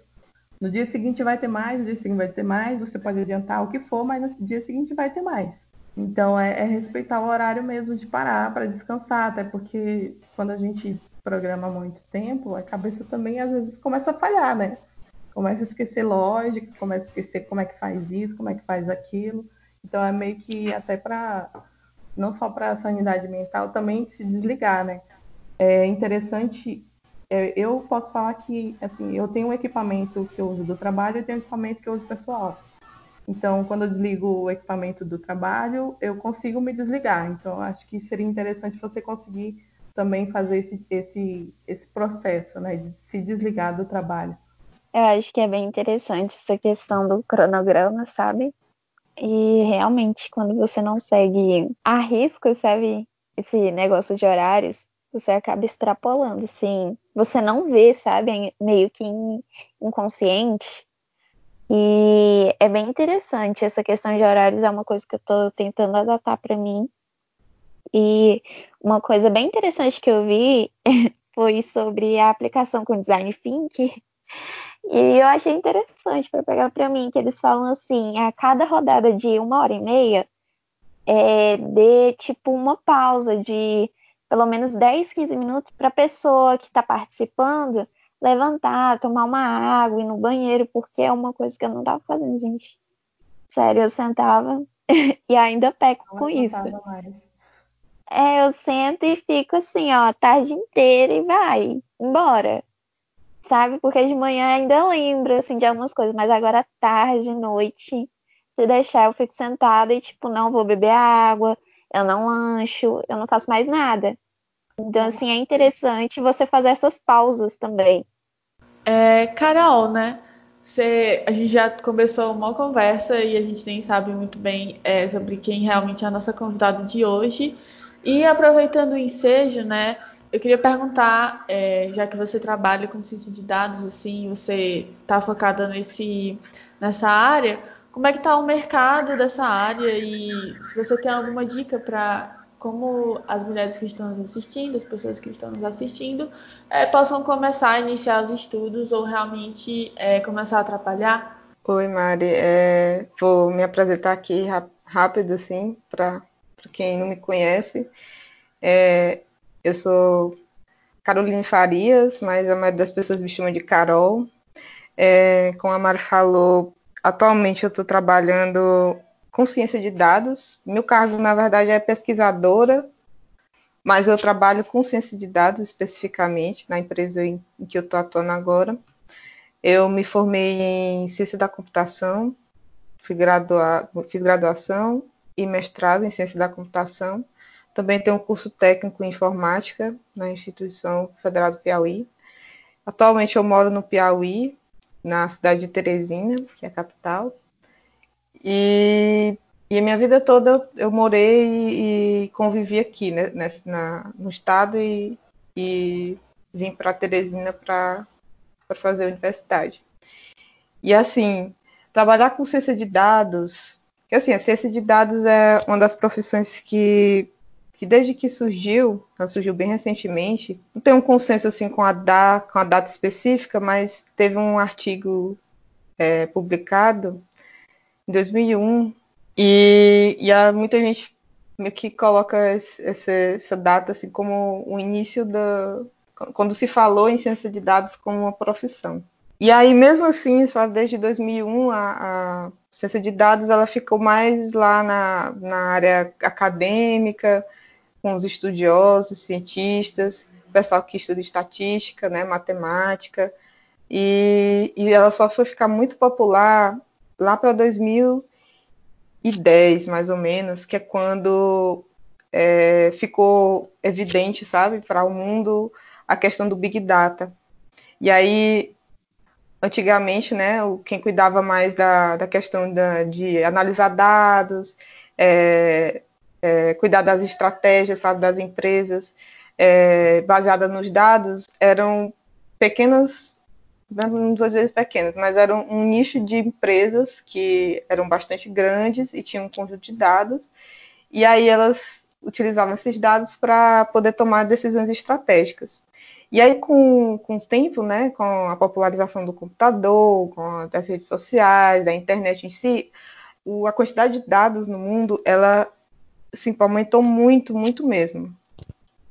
No dia seguinte vai ter mais, no dia seguinte vai ter mais, você pode adiantar o que for, mas no dia seguinte vai ter mais. Então é, é respeitar o horário mesmo de parar para descansar, até porque quando a gente programa muito tempo, a cabeça também às vezes começa a falhar, né? começa a esquecer lógica, começa a esquecer como é que faz isso, como é que faz aquilo. Então é meio que até para não só para a sanidade mental, também se desligar, né? É interessante. É, eu posso falar que assim, eu tenho um equipamento que eu uso do trabalho e tenho um equipamento que eu uso pessoal. Então, quando eu desligo o equipamento do trabalho, eu consigo me desligar. Então, acho que seria interessante você conseguir também fazer esse, esse, esse processo, né, de se desligar do trabalho. Eu acho que é bem interessante essa questão do cronograma, sabe? E realmente, quando você não segue a risco, sabe, esse negócio de horários, você acaba extrapolando, sim. Você não vê, sabe, meio que inconsciente. E é bem interessante essa questão de horários, é uma coisa que eu tô tentando adaptar para mim. E uma coisa bem interessante que eu vi foi sobre a aplicação com design thinking, e eu achei interessante para pegar para mim que eles falam assim, a cada rodada de uma hora e meia, é, de tipo uma pausa de pelo menos 10, 15 minutos para a pessoa que está participando levantar, tomar uma água, ir no banheiro, porque é uma coisa que eu não estava fazendo, gente. Sério, eu sentava e ainda peco não com isso. É, eu sento e fico assim, ó, a tarde inteira e vai, embora sabe? Porque de manhã ainda lembro, assim, de algumas coisas, mas agora tarde, noite, se deixar, eu fico sentada e, tipo, não vou beber água, eu não lancho, eu não faço mais nada. Então, assim, é interessante você fazer essas pausas também. É, Carol, né? Você, a gente já começou uma conversa e a gente nem sabe muito bem é, sobre quem realmente é a nossa convidada de hoje. E aproveitando o ensejo, né? Eu queria perguntar, é, já que você trabalha com ciência de dados, assim, você está focada nesse, nessa área, como é que está o mercado dessa área e se você tem alguma dica para como as mulheres que estão nos assistindo, as pessoas que estão nos assistindo, é, possam começar a iniciar os estudos ou realmente é, começar a atrapalhar? Oi, Mari. É, vou me apresentar aqui rápido, assim, para quem não me conhece. Eu sou Caroline Farias, mas a maioria das pessoas me chama de Carol. É, como a Mari falou, atualmente eu estou trabalhando com ciência de dados. Meu cargo, na verdade, é pesquisadora, mas eu trabalho com ciência de dados especificamente na empresa em, em que eu estou atuando agora. Eu me formei em ciência da computação, gradua, fiz graduação e mestrado em ciência da computação. Também tenho um curso técnico em informática na Instituição Federal do Piauí. Atualmente eu moro no Piauí, na cidade de Teresina, que é a capital. E, e a minha vida toda eu, eu morei e, e, convivi aqui, né, nesse, na, no estado e, e vim para Teresina para fazer a universidade. E assim, trabalhar com ciência de dados, que assim, a ciência de dados é uma das profissões que que desde que surgiu, ela surgiu bem recentemente, não tem um consenso assim com a, da, com a data específica, mas teve um artigo é, publicado em 2001 E, e há muita gente meio que coloca esse, essa data assim como o início da quando se falou em ciência de dados como uma profissão. E aí mesmo assim, só desde 2001 a, a ciência de dados ela ficou mais lá na, na área acadêmica, com os estudiosos, cientistas, pessoal que estuda estatística, né, matemática, e, e ela só foi ficar muito popular lá para 2010, mais ou menos, que é quando é, ficou evidente, sabe, para o mundo a questão do Big Data. E aí, antigamente, né, quem cuidava mais da, da questão da, de analisar dados, é, é, cuidar das estratégias, sabe, das empresas, é, baseada nos dados, eram pequenas não vou dizer pequenas, mas era um nicho de empresas que eram bastante grandes e tinham um conjunto de dados, e aí elas utilizavam esses dados para poder tomar decisões estratégicas. E aí, com, com o tempo, né, com a popularização do computador, com das redes sociais, da internet em si, a quantidade de dados no mundo, ela se aumentou muito, muito mesmo.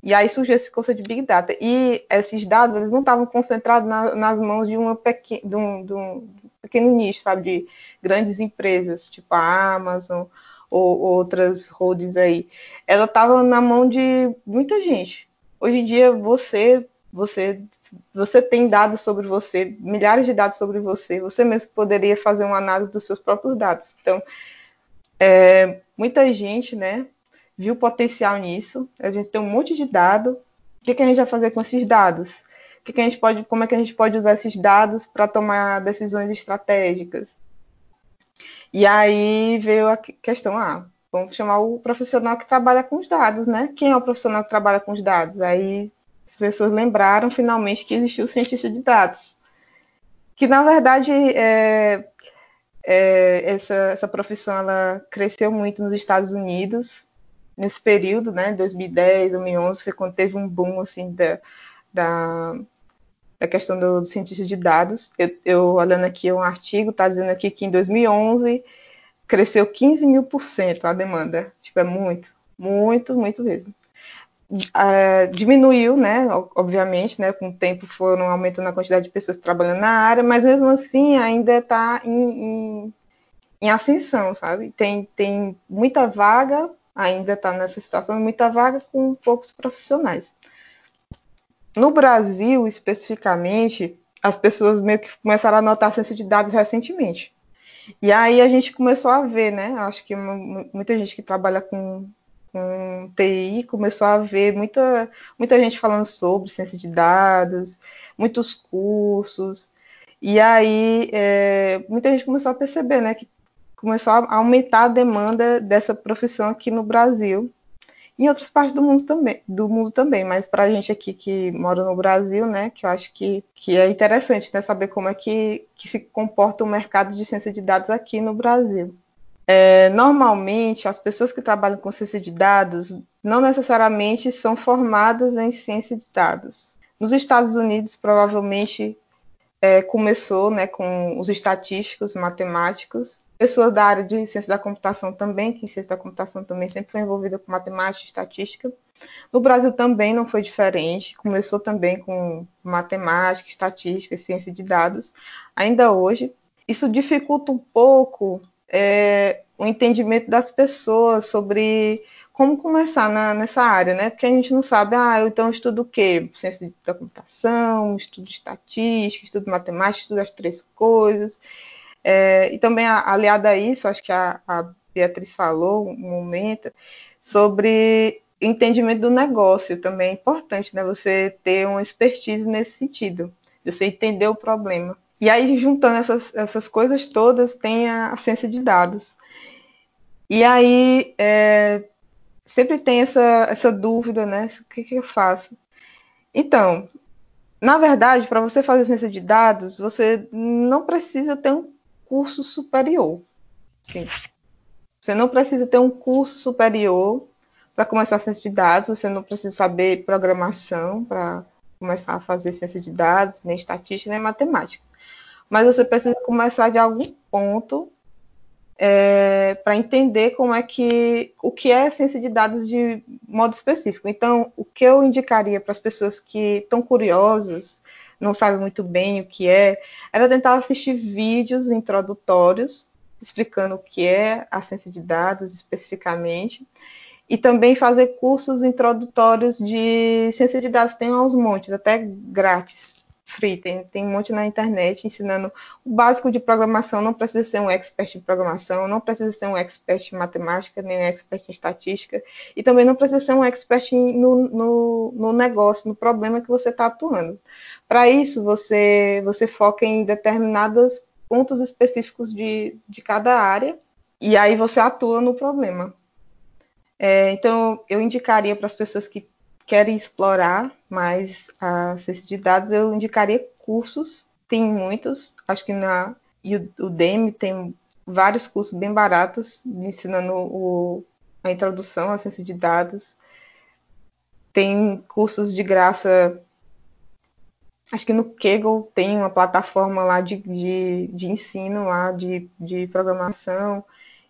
E aí surgiu esse conceito de Big Data. E esses dados, eles não estavam concentrados na, nas mãos de, uma pequ... de, um, de um pequeno nicho, sabe? De grandes empresas, tipo a Amazon ou outras holdings aí. Ela estava na mão de muita gente. Hoje em dia, você, você, você tem dados sobre você, milhares de dados sobre você. Você mesmo poderia fazer uma análise dos seus próprios dados. Então, é, muita gente, né, viu potencial nisso. A gente tem um monte de dado. O que, que a gente vai fazer com esses dados? O que, que a gente pode, como é que a gente pode usar esses dados para tomar decisões estratégicas? E aí veio a questão, ah, vamos chamar o profissional que trabalha com os dados, né? Quem é o profissional que trabalha com os dados? Aí as pessoas lembraram finalmente que existiu o cientista de dados, que na verdade é, é, essa, essa profissão ela cresceu muito nos Estados Unidos nesse período, né, 2010, 2011, foi quando teve um boom assim da, da, da questão do, cientista de dados. Eu, eu olhando aqui um artigo, está dizendo aqui que em 2011 cresceu 15 mil por cento a demanda. Tipo, é muito, muito, muito mesmo. Uh, diminuiu, né, obviamente, né, com o tempo foram aumentando a quantidade de pessoas trabalhando na área, mas mesmo assim ainda está em, em, em ascensão, sabe? Tem, tem muita vaga ainda está nessa situação, muita vaga com poucos profissionais. No Brasil, especificamente, as pessoas meio que começaram a notar a ciência de dados recentemente. E aí a gente começou a ver, né? Acho que muita gente que trabalha com, com TI começou a ver muita, muita gente falando sobre ciência de dados, muitos cursos. E aí é, muita gente começou a perceber, né, que começou a aumentar a demanda dessa profissão aqui no Brasil. Em outras partes do mundo também, do mundo também, mas para a gente aqui que mora no Brasil, né, que eu acho que, que é interessante né, saber como é que, que se comporta o mercado de ciência de dados aqui no Brasil. É, normalmente, as pessoas que trabalham com ciência de dados não necessariamente são formadas em ciência de dados. Nos Estados Unidos, provavelmente é, começou né, com os estatísticos, matemáticos, pessoas da área de ciência da computação também, que ciência da computação também sempre foi envolvida com matemática e estatística. No Brasil também não foi diferente, começou também com matemática, estatística, ciência de dados, ainda hoje. Isso dificulta um pouco é, o entendimento das pessoas sobre como começar na, nessa área, né? Porque a gente não sabe, ah, então estudo o quê? Ciência da computação, estudo estatística, estudo matemática, estudo as três coisas. É, e também aliada a isso, acho que a, a Beatriz falou um momento sobre entendimento do negócio também é importante, né? Você ter uma expertise nesse sentido, você entender o problema. E aí, juntando essas, essas coisas todas, tem a, a ciência de dados. E aí, é, sempre tem essa, essa dúvida, né? O que, que eu faço? Então, na verdade, para você fazer ciência de dados, você não precisa ter um curso superior. Sim. Você não precisa ter um curso superior para começar a ciência de dados, você não precisa saber programação para começar a fazer ciência de dados, nem estatística, nem matemática. Mas você precisa começar de algum ponto é, para entender como é que o que é ciência de dados de modo específico. Então, o que eu indicaria para as pessoas que estão curiosas, não sabem muito bem o que é, era tentar assistir vídeos introdutórios explicando o que é a ciência de dados especificamente e também fazer cursos introdutórios de ciência de dados, tem aos montes, até grátis, free, tem, tem um monte na internet ensinando o básico de programação, não precisa ser um expert em programação, não precisa ser um expert em matemática, nem um expert em estatística, e também não precisa ser um expert no, no, no negócio, no problema que você está atuando. Para isso, você, você foca em determinados pontos específicos de, de cada área, e aí você atua no problema. É, então, eu indicaria para as pessoas que querem explorar mais a ciência de dados, eu indicaria cursos. Tem muitos, acho que na Udemy tem vários cursos bem baratos ensinando o, a introdução à ciência de dados. Tem cursos de graça. Acho que no Kaggle tem uma plataforma lá de, de, de ensino lá de, de programação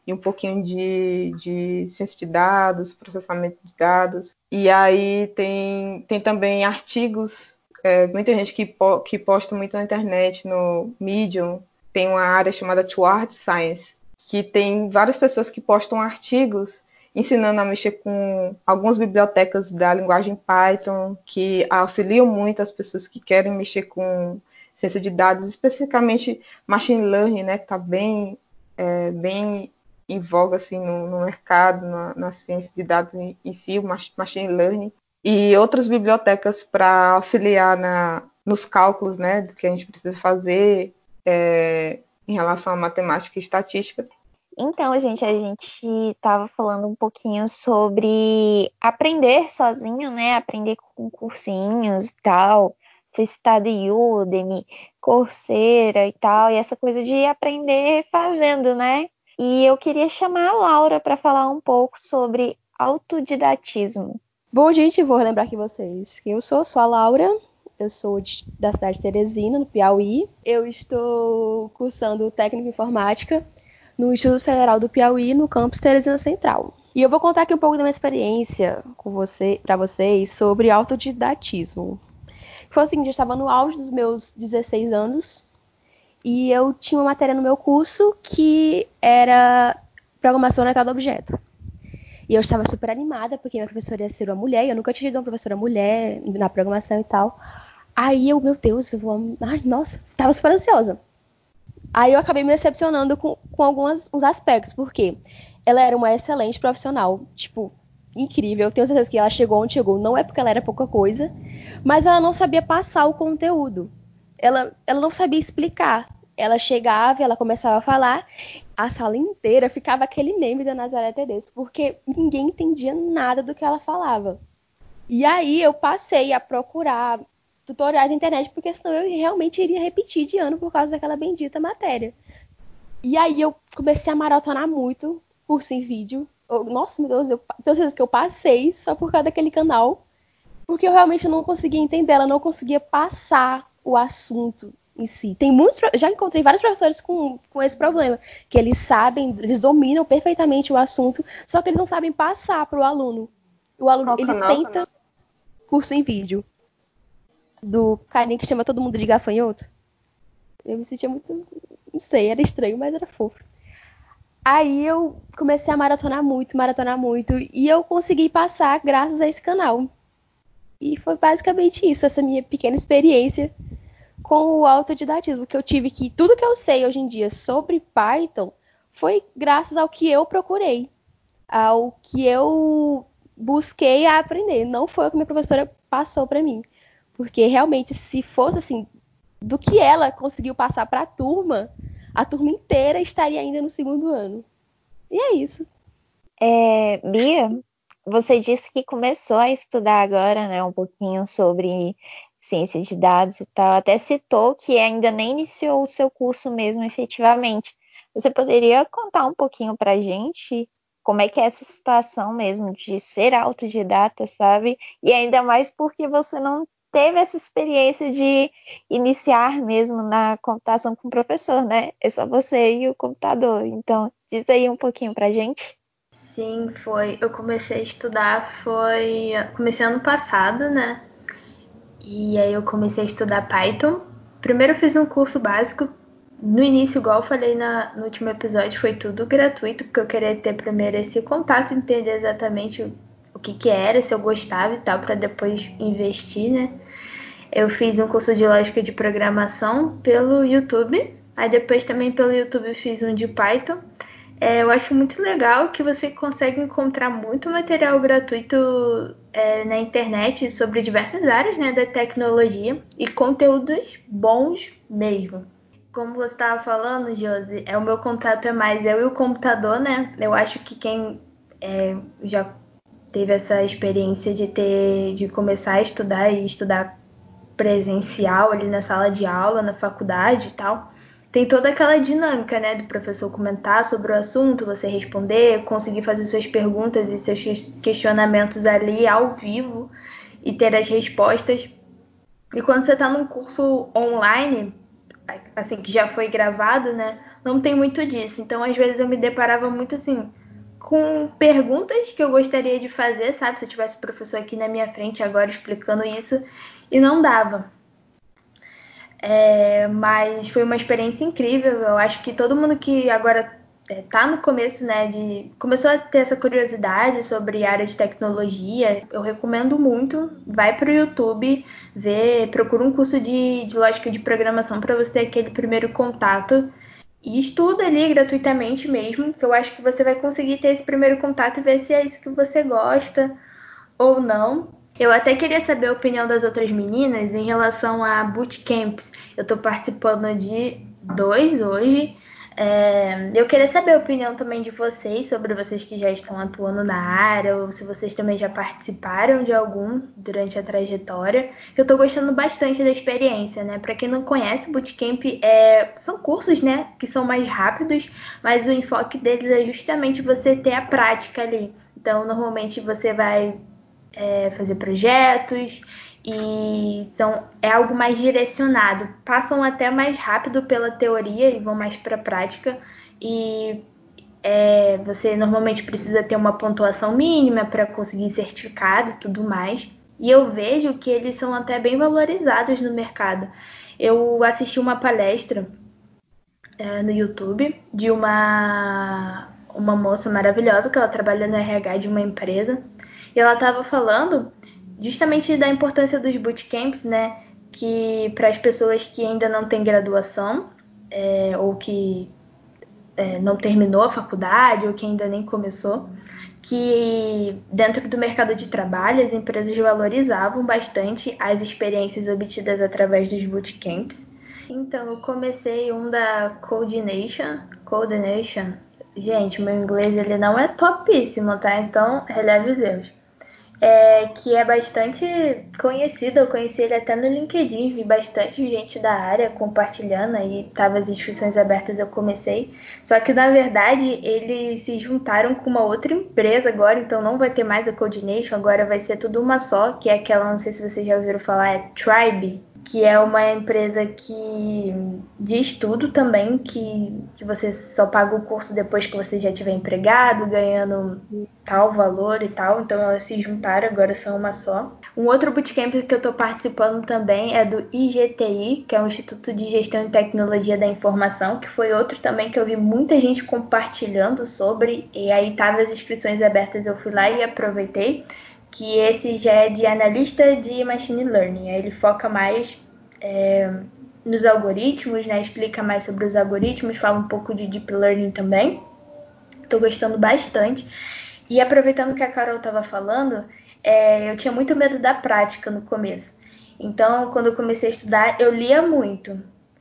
e um pouquinho de, de ciência de dados, processamento de dados. E aí tem, tem também artigos, é, muita gente que, po, que posta muito na internet, no Medium, tem uma área chamada Toward Science, que tem várias pessoas que postam artigos ensinando a mexer com algumas bibliotecas da linguagem Python, que auxiliam muito as pessoas que querem mexer com ciência de dados, especificamente machine learning, né, que está bem, é, bem em voga assim, no, no mercado, na, na, ciência de dados em, em, si, o machine learning, e outras bibliotecas para auxiliar na, nos cálculos né, que a gente precisa fazer é, em relação à matemática e estatística. Então, gente, a gente estava falando um pouquinho sobre aprender sozinho, né? Aprender com cursinhos e tal. Foi citado Udemy, Coursera e tal, e essa coisa de aprender fazendo, né? E eu queria chamar a Laura para falar um pouco sobre autodidatismo. Bom, gente, vou lembrar aqui vocês que eu sou, sou a Laura, eu sou de, da cidade de Teresina, no Piauí. Eu estou cursando técnico em informática no Instituto Federal do Piauí, no campus Teresina Central. E eu vou contar aqui um pouco da minha experiência com você, para vocês sobre autodidatismo. Foi o seguinte, eu estava no auge dos meus 16 anos e eu tinha uma matéria no meu curso que era programação orientada a objeto. E eu estava super animada, porque minha professora ia ser uma mulher, e eu nunca tinha tido uma professora mulher na programação e tal. Aí eu, meu Deus, eu vou. Ai, nossa, tava super ansiosa. Aí eu acabei me decepcionando com, com alguns uns aspectos, porque ela era uma excelente profissional, tipo, incrível. Tenho certeza que ela chegou onde chegou, não é porque ela era pouca coisa, mas ela não sabia passar o conteúdo. Ela, ela não sabia explicar ela chegava, ela começava a falar, a sala inteira ficava aquele meme da Nazaré Tedesco, porque ninguém entendia nada do que ela falava. E aí eu passei a procurar tutoriais na internet, porque senão eu realmente iria repetir de ano por causa daquela bendita matéria. E aí eu comecei a maratonar muito curso em vídeo. Eu, nossa, meu Deus, eu que eu passei só por causa daquele canal, porque eu realmente não conseguia entender, ela não conseguia passar o assunto em si. Tem muitos, já encontrei vários professores com, com esse problema, que eles sabem, eles dominam perfeitamente o assunto, só que eles não sabem passar para o aluno. O aluno, Qual ele canal, tenta canal? curso em vídeo do carinha que chama todo mundo de gafanhoto. Eu me sentia muito, não sei, era estranho, mas era fofo. Aí eu comecei a maratonar muito, maratonar muito, e eu consegui passar graças a esse canal. E foi basicamente isso, essa minha pequena experiência com o autodidatismo, que eu tive que tudo que eu sei hoje em dia sobre Python foi graças ao que eu procurei, ao que eu busquei a aprender. Não foi o que minha professora passou para mim, porque realmente se fosse assim, do que ela conseguiu passar para a turma, a turma inteira estaria ainda no segundo ano. E é isso. É, Bia, você disse que começou a estudar agora, né, um pouquinho sobre ciência de dados e tal, até citou que ainda nem iniciou o seu curso mesmo efetivamente. Você poderia contar um pouquinho para a gente como é que é essa situação mesmo de ser autodidata, sabe? E ainda mais porque você não teve essa experiência de iniciar mesmo na computação com o professor, né? É só você e o computador. Então, diz aí um pouquinho pra gente. Sim, foi. Eu comecei a estudar, foi. Comecei ano passado, né? E aí eu comecei a estudar Python. Primeiro eu fiz um curso básico. No início, igual eu falei na, no último episódio, foi tudo gratuito, porque eu queria ter primeiro esse contato, entender exatamente o, o que, que era, se eu gostava e tal, para depois investir, né? Eu fiz um curso de lógica de programação pelo YouTube. Aí depois também pelo YouTube fiz um de Python. É, eu acho muito legal que você consegue encontrar muito material gratuito é, na internet sobre diversas áreas né, da tecnologia e conteúdos bons mesmo. Como você estava falando, Josi, é, o meu contato é mais eu e o computador, né? Eu acho que quem é, já teve essa experiência de ter de começar a estudar e estudar presencial ali na sala de aula, na faculdade e tal, tem toda aquela dinâmica, né, do professor comentar sobre o assunto, você responder, conseguir fazer suas perguntas e seus questionamentos ali ao vivo e ter as respostas. E quando você está num curso online, assim, que já foi gravado, né, não tem muito disso. Então, às vezes eu me deparava muito assim com perguntas que eu gostaria de fazer, sabe? Se eu tivesse o professor aqui na minha frente agora explicando isso, e não dava. É, mas foi uma experiência incrível. Eu acho que todo mundo que agora está é, no começo, né, de começou a ter essa curiosidade sobre área de tecnologia, eu recomendo muito. Vai para o YouTube, vê, procura um curso de, de lógica de programação para você ter aquele primeiro contato e estuda ali gratuitamente mesmo, que eu acho que você vai conseguir ter esse primeiro contato e ver se é isso que você gosta ou não. Eu até queria saber a opinião das outras meninas em relação a bootcamps. Eu estou participando de dois hoje. É, eu queria saber a opinião também de vocês sobre vocês que já estão atuando na área, ou se vocês também já participaram de algum durante a trajetória. Eu estou gostando bastante da experiência, né? Para quem não conhece, o Bootcamp é, são cursos, né, que são mais rápidos, mas o enfoque deles é justamente você ter a prática ali. Então, normalmente você vai é, fazer projetos e são, é algo mais direcionado. Passam até mais rápido pela teoria e vão mais para a prática. E é, você normalmente precisa ter uma pontuação mínima para conseguir certificado e tudo mais. E eu vejo que eles são até bem valorizados no mercado. Eu assisti uma palestra é, no YouTube de uma, uma moça maravilhosa que ela trabalha no RH de uma empresa e ela estava falando justamente da importância dos bootcamps, né? Que para as pessoas que ainda não têm graduação é, ou que é, não terminou a faculdade ou que ainda nem começou, que dentro do mercado de trabalho as empresas valorizavam bastante as experiências obtidas através dos bootcamps. Então eu comecei um da Coordination, Coordination. Gente, meu inglês ele não é topíssimo, tá? Então releve os erros é, que é bastante conhecido. Eu conheci ele até no LinkedIn, vi bastante gente da área compartilhando, aí tava as inscrições abertas, eu comecei. Só que na verdade eles se juntaram com uma outra empresa agora, então não vai ter mais a Coordination, agora vai ser tudo uma só, que é aquela, não sei se vocês já ouviram falar, é Tribe que é uma empresa que de estudo também, que, que você só paga o curso depois que você já tiver empregado, ganhando tal valor e tal. Então elas se juntaram, agora são uma só. Um outro bootcamp que eu estou participando também é do IGTI, que é o Instituto de Gestão e Tecnologia da Informação, que foi outro também que eu vi muita gente compartilhando sobre, e aí tava as inscrições abertas, eu fui lá e aproveitei que esse já é de analista de machine learning. Ele foca mais é, nos algoritmos, né? Explica mais sobre os algoritmos, fala um pouco de deep learning também. Estou gostando bastante. E aproveitando que a Carol estava falando, é, eu tinha muito medo da prática no começo. Então, quando eu comecei a estudar, eu lia muito.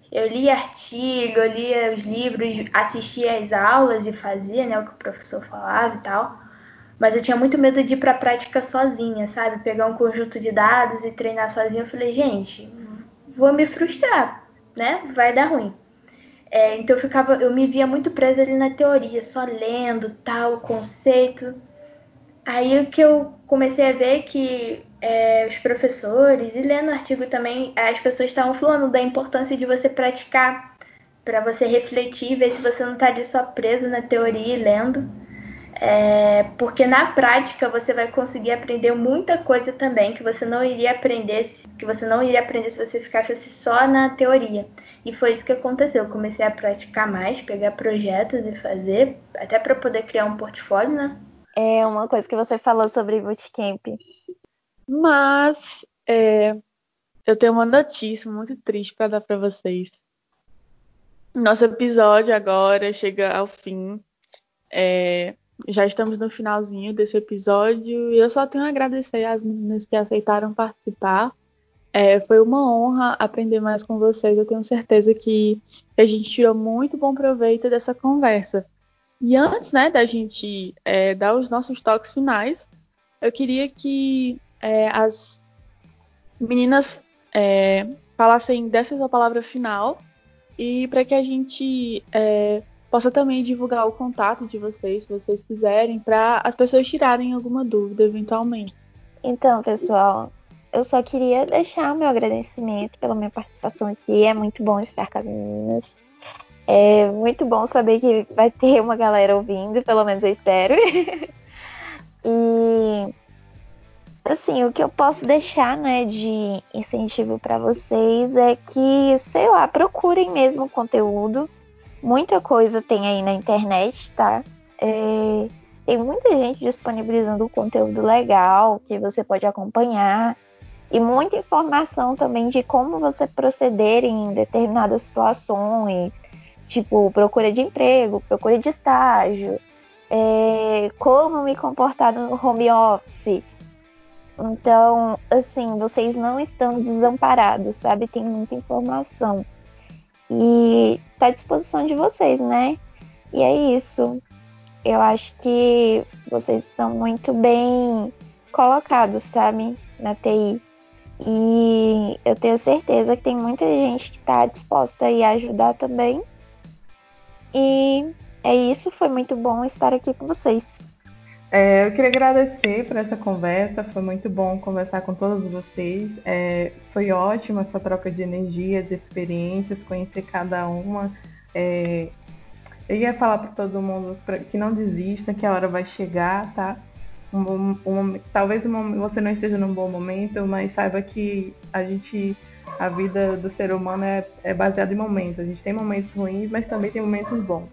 Eu lia artigo, eu lia os livros, assistia às aulas e fazia né, o que o professor falava e tal. Mas eu tinha muito medo de ir para a prática sozinha, sabe? Pegar um conjunto de dados e treinar sozinha. Eu falei, gente, vou me frustrar, né? Vai dar ruim. É, então eu ficava, eu me via muito presa ali na teoria, só lendo tal conceito. Aí o que eu comecei a ver que é, os professores e lendo artigo também, as pessoas estavam falando da importância de você praticar para você refletir, ver se você não está ali só preso na teoria e lendo. É, porque na prática você vai conseguir aprender muita coisa também que você não iria aprender que você não iria aprender se você ficasse assim só na teoria. E foi isso que aconteceu. Eu comecei a praticar mais, pegar projetos e fazer, até para poder criar um portfólio, né? É uma coisa que você falou sobre bootcamp. Mas é, eu tenho uma notícia muito triste para dar para vocês. Nosso episódio agora chega ao fim. É, já estamos no finalzinho desse episódio e eu só tenho a agradecer às meninas que aceitaram participar. É, foi uma honra aprender mais com vocês. Eu tenho certeza que a gente tirou muito bom proveito dessa conversa. E antes né, da gente é, dar os nossos toques finais, eu queria que é, as meninas é, falassem dessa sua palavra final e para que a gente possa também divulgar o contato de vocês, se vocês quiserem, para as pessoas tirarem alguma dúvida eventualmente. Então, pessoal, eu só queria deixar meu agradecimento pela minha participação aqui. É muito bom estar com as meninas. É muito bom saber que vai ter uma galera ouvindo, pelo menos eu espero. e assim, o que eu posso deixar, né, de incentivo para vocês é que, sei lá, procurem mesmo conteúdo. Muita coisa tem aí na internet, tá? É, tem muita gente disponibilizando conteúdo legal que você pode acompanhar e muita informação também de como você proceder em determinadas situações, tipo procura de emprego, procura de estágio, é, como me comportar no home office. Então, assim, vocês não estão desamparados, sabe? Tem muita informação. E tá à disposição de vocês, né? E é isso. Eu acho que vocês estão muito bem colocados, sabe? Na TI. E eu tenho certeza que tem muita gente que está disposta a ajudar também. E é isso, foi muito bom estar aqui com vocês. É, eu queria agradecer por essa conversa, foi muito bom conversar com todos vocês. É, foi ótima essa troca de energias, experiências, conhecer cada uma. É, eu ia falar para todo mundo que não desista, que a hora vai chegar, tá? Um, um, talvez um, você não esteja num bom momento, mas saiba que a gente, a vida do ser humano é, é baseada em momentos. A gente tem momentos ruins, mas também tem momentos bons.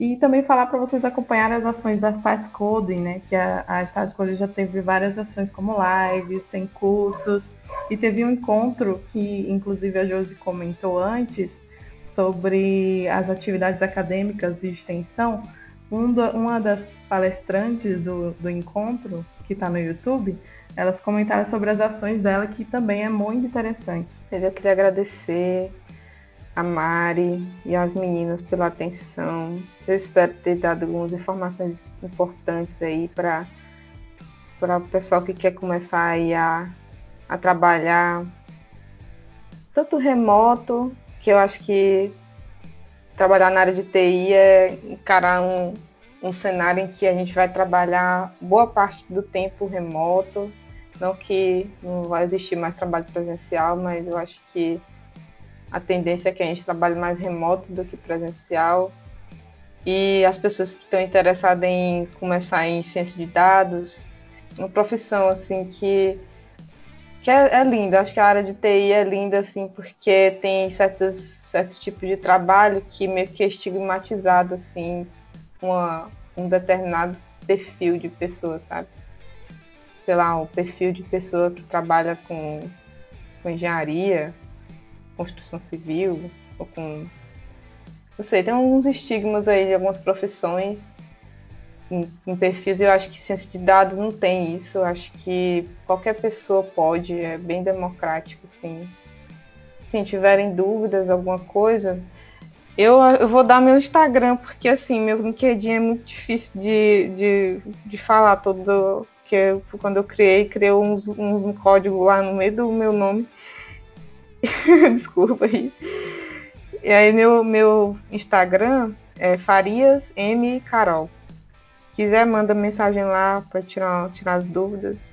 E também falar para vocês acompanharem as ações da Start Coding, né? Que a, a Start Coding já teve várias ações como lives, tem cursos, e teve um encontro que, inclusive, a Josi comentou antes, sobre as atividades acadêmicas de extensão. Um do, uma das palestrantes do, do encontro, que está no YouTube, elas comentaram sobre as ações dela, que também é muito interessante. Eu queria agradecer a Mari e as meninas pela atenção. Eu espero ter dado algumas informações importantes aí para para o pessoal que quer começar aí a, a trabalhar tanto remoto, que eu acho que trabalhar na área de TI é encarar um, um cenário em que a gente vai trabalhar boa parte do tempo remoto, não que não vai existir mais trabalho presencial, mas eu acho que a tendência é que a gente trabalhe mais remoto do que presencial. E as pessoas que estão interessadas em começar em ciência de dados, uma profissão assim que, que é, é linda. Acho que a área de TI é linda assim porque tem certos, certos tipos de trabalho que meio que é estigmatizado assim, uma, um determinado perfil de pessoa, sabe? Sei lá, um perfil de pessoa que trabalha com, com engenharia, construção civil, ou com. Não sei, tem alguns estigmas aí de algumas profissões em, em perfis, eu acho que ciência de dados não tem isso. Eu acho que qualquer pessoa pode, é bem democrático, assim. Se tiverem dúvidas, alguma coisa, eu, eu, vou dar meu Instagram, porque assim, meu LinkedIn é muito difícil de, de, de falar todo. Que eu, quando eu criei, criei uns, um código lá no meio do meu nome. Desculpa aí. E aí meu, meu Instagram é Farias M Carol. Quiser, manda mensagem lá para tirar, tirar as dúvidas.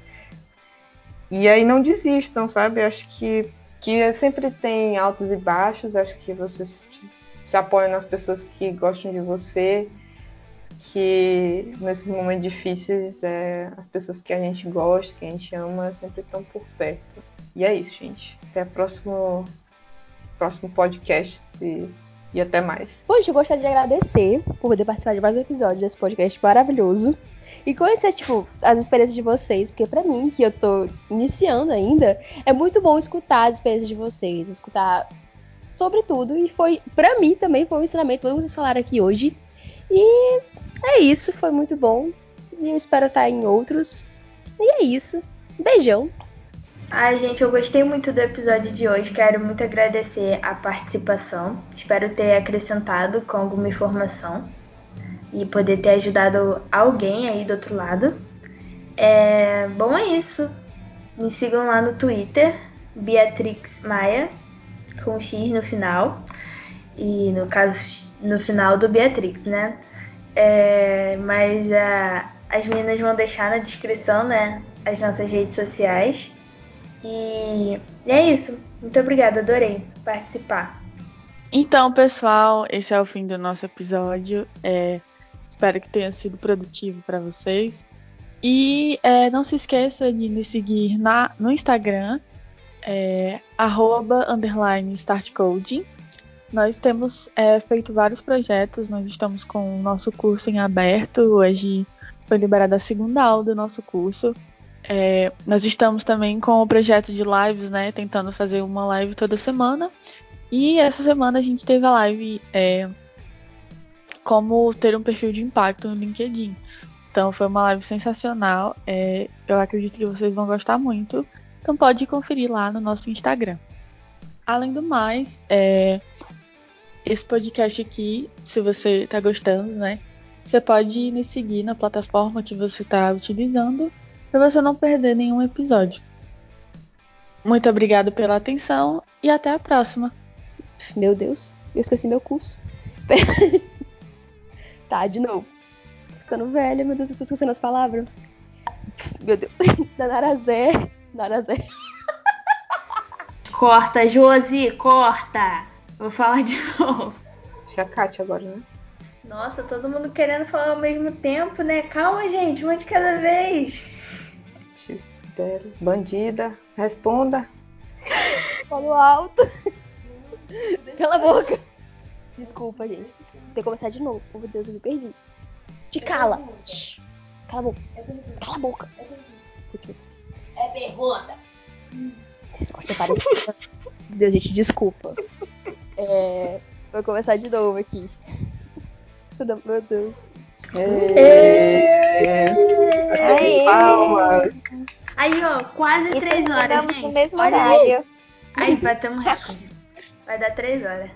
E aí não desistam, sabe? Acho que, que sempre tem altos e baixos. Acho que vocês se apoiam nas pessoas que gostam de você, que nesses momentos difíceis é, as pessoas que a gente gosta, que a gente ama, sempre estão por perto. E é isso, gente. Até o próximo, próximo podcast e, e até mais. Hoje eu gostaria de agradecer por poder participar de mais um episódio desse podcast maravilhoso. E conhecer, tipo, as experiências de vocês, porque para mim, que eu tô iniciando ainda, é muito bom escutar as experiências de vocês, escutar sobre tudo. E foi, para mim também, foi um ensinamento, tudo que vocês falaram aqui hoje. E é isso, foi muito bom. E eu espero estar em outros. E é isso. Beijão. Ai, gente, eu gostei muito do episódio de hoje. Quero muito agradecer a participação. Espero ter acrescentado com alguma informação e poder ter ajudado alguém aí do outro lado. É... Bom, é isso. Me sigam lá no Twitter, Beatrix Maia, com X no final. E no caso, no final do Beatrix, né? É... Mas a... as meninas vão deixar na descrição, né? As nossas redes sociais. E é isso. Muito obrigada, adorei participar. Então, pessoal, esse é o fim do nosso episódio. É, espero que tenha sido produtivo para vocês. E é, não se esqueça de me seguir na, no Instagram, é, startcoding. Nós temos é, feito vários projetos, nós estamos com o nosso curso em aberto. Hoje foi liberada a segunda aula do nosso curso. É, nós estamos também com o projeto de lives, né? Tentando fazer uma live toda semana. E essa semana a gente teve a live é, como ter um perfil de impacto no LinkedIn. Então foi uma live sensacional. É, eu acredito que vocês vão gostar muito. Então pode conferir lá no nosso Instagram. Além do mais, é, esse podcast aqui, se você está gostando, né? Você pode me seguir na plataforma que você está utilizando para você não perder nenhum episódio. Muito obrigado pela atenção e até a próxima. Meu Deus, eu esqueci meu curso. tá, de novo. Ficando velha, meu Deus, eu tô esquecendo as palavras. Meu Deus. Narazé. Narazé. Corta, Josi, corta. Vou falar de novo. Deixa a Kátia agora, né? Nossa, todo mundo querendo falar ao mesmo tempo, né? Calma, gente, uma de cada vez. Bandida, responda. Falo alto. Cala a boca. Desculpa, gente. Tem que começar de novo. Oh, meu Deus, eu me perdi. Te cala. Shhh. Cala a boca. Cala a boca. É pergunta. Esse corte é parecido. Meu Deus, gente, desculpa. É... Vou começar de novo aqui. Meu Deus. Palmas. Aí, ó, quase E três horas, gente. no mesmo Olha horário. Aí, batemos recorde. Vai dar três horas.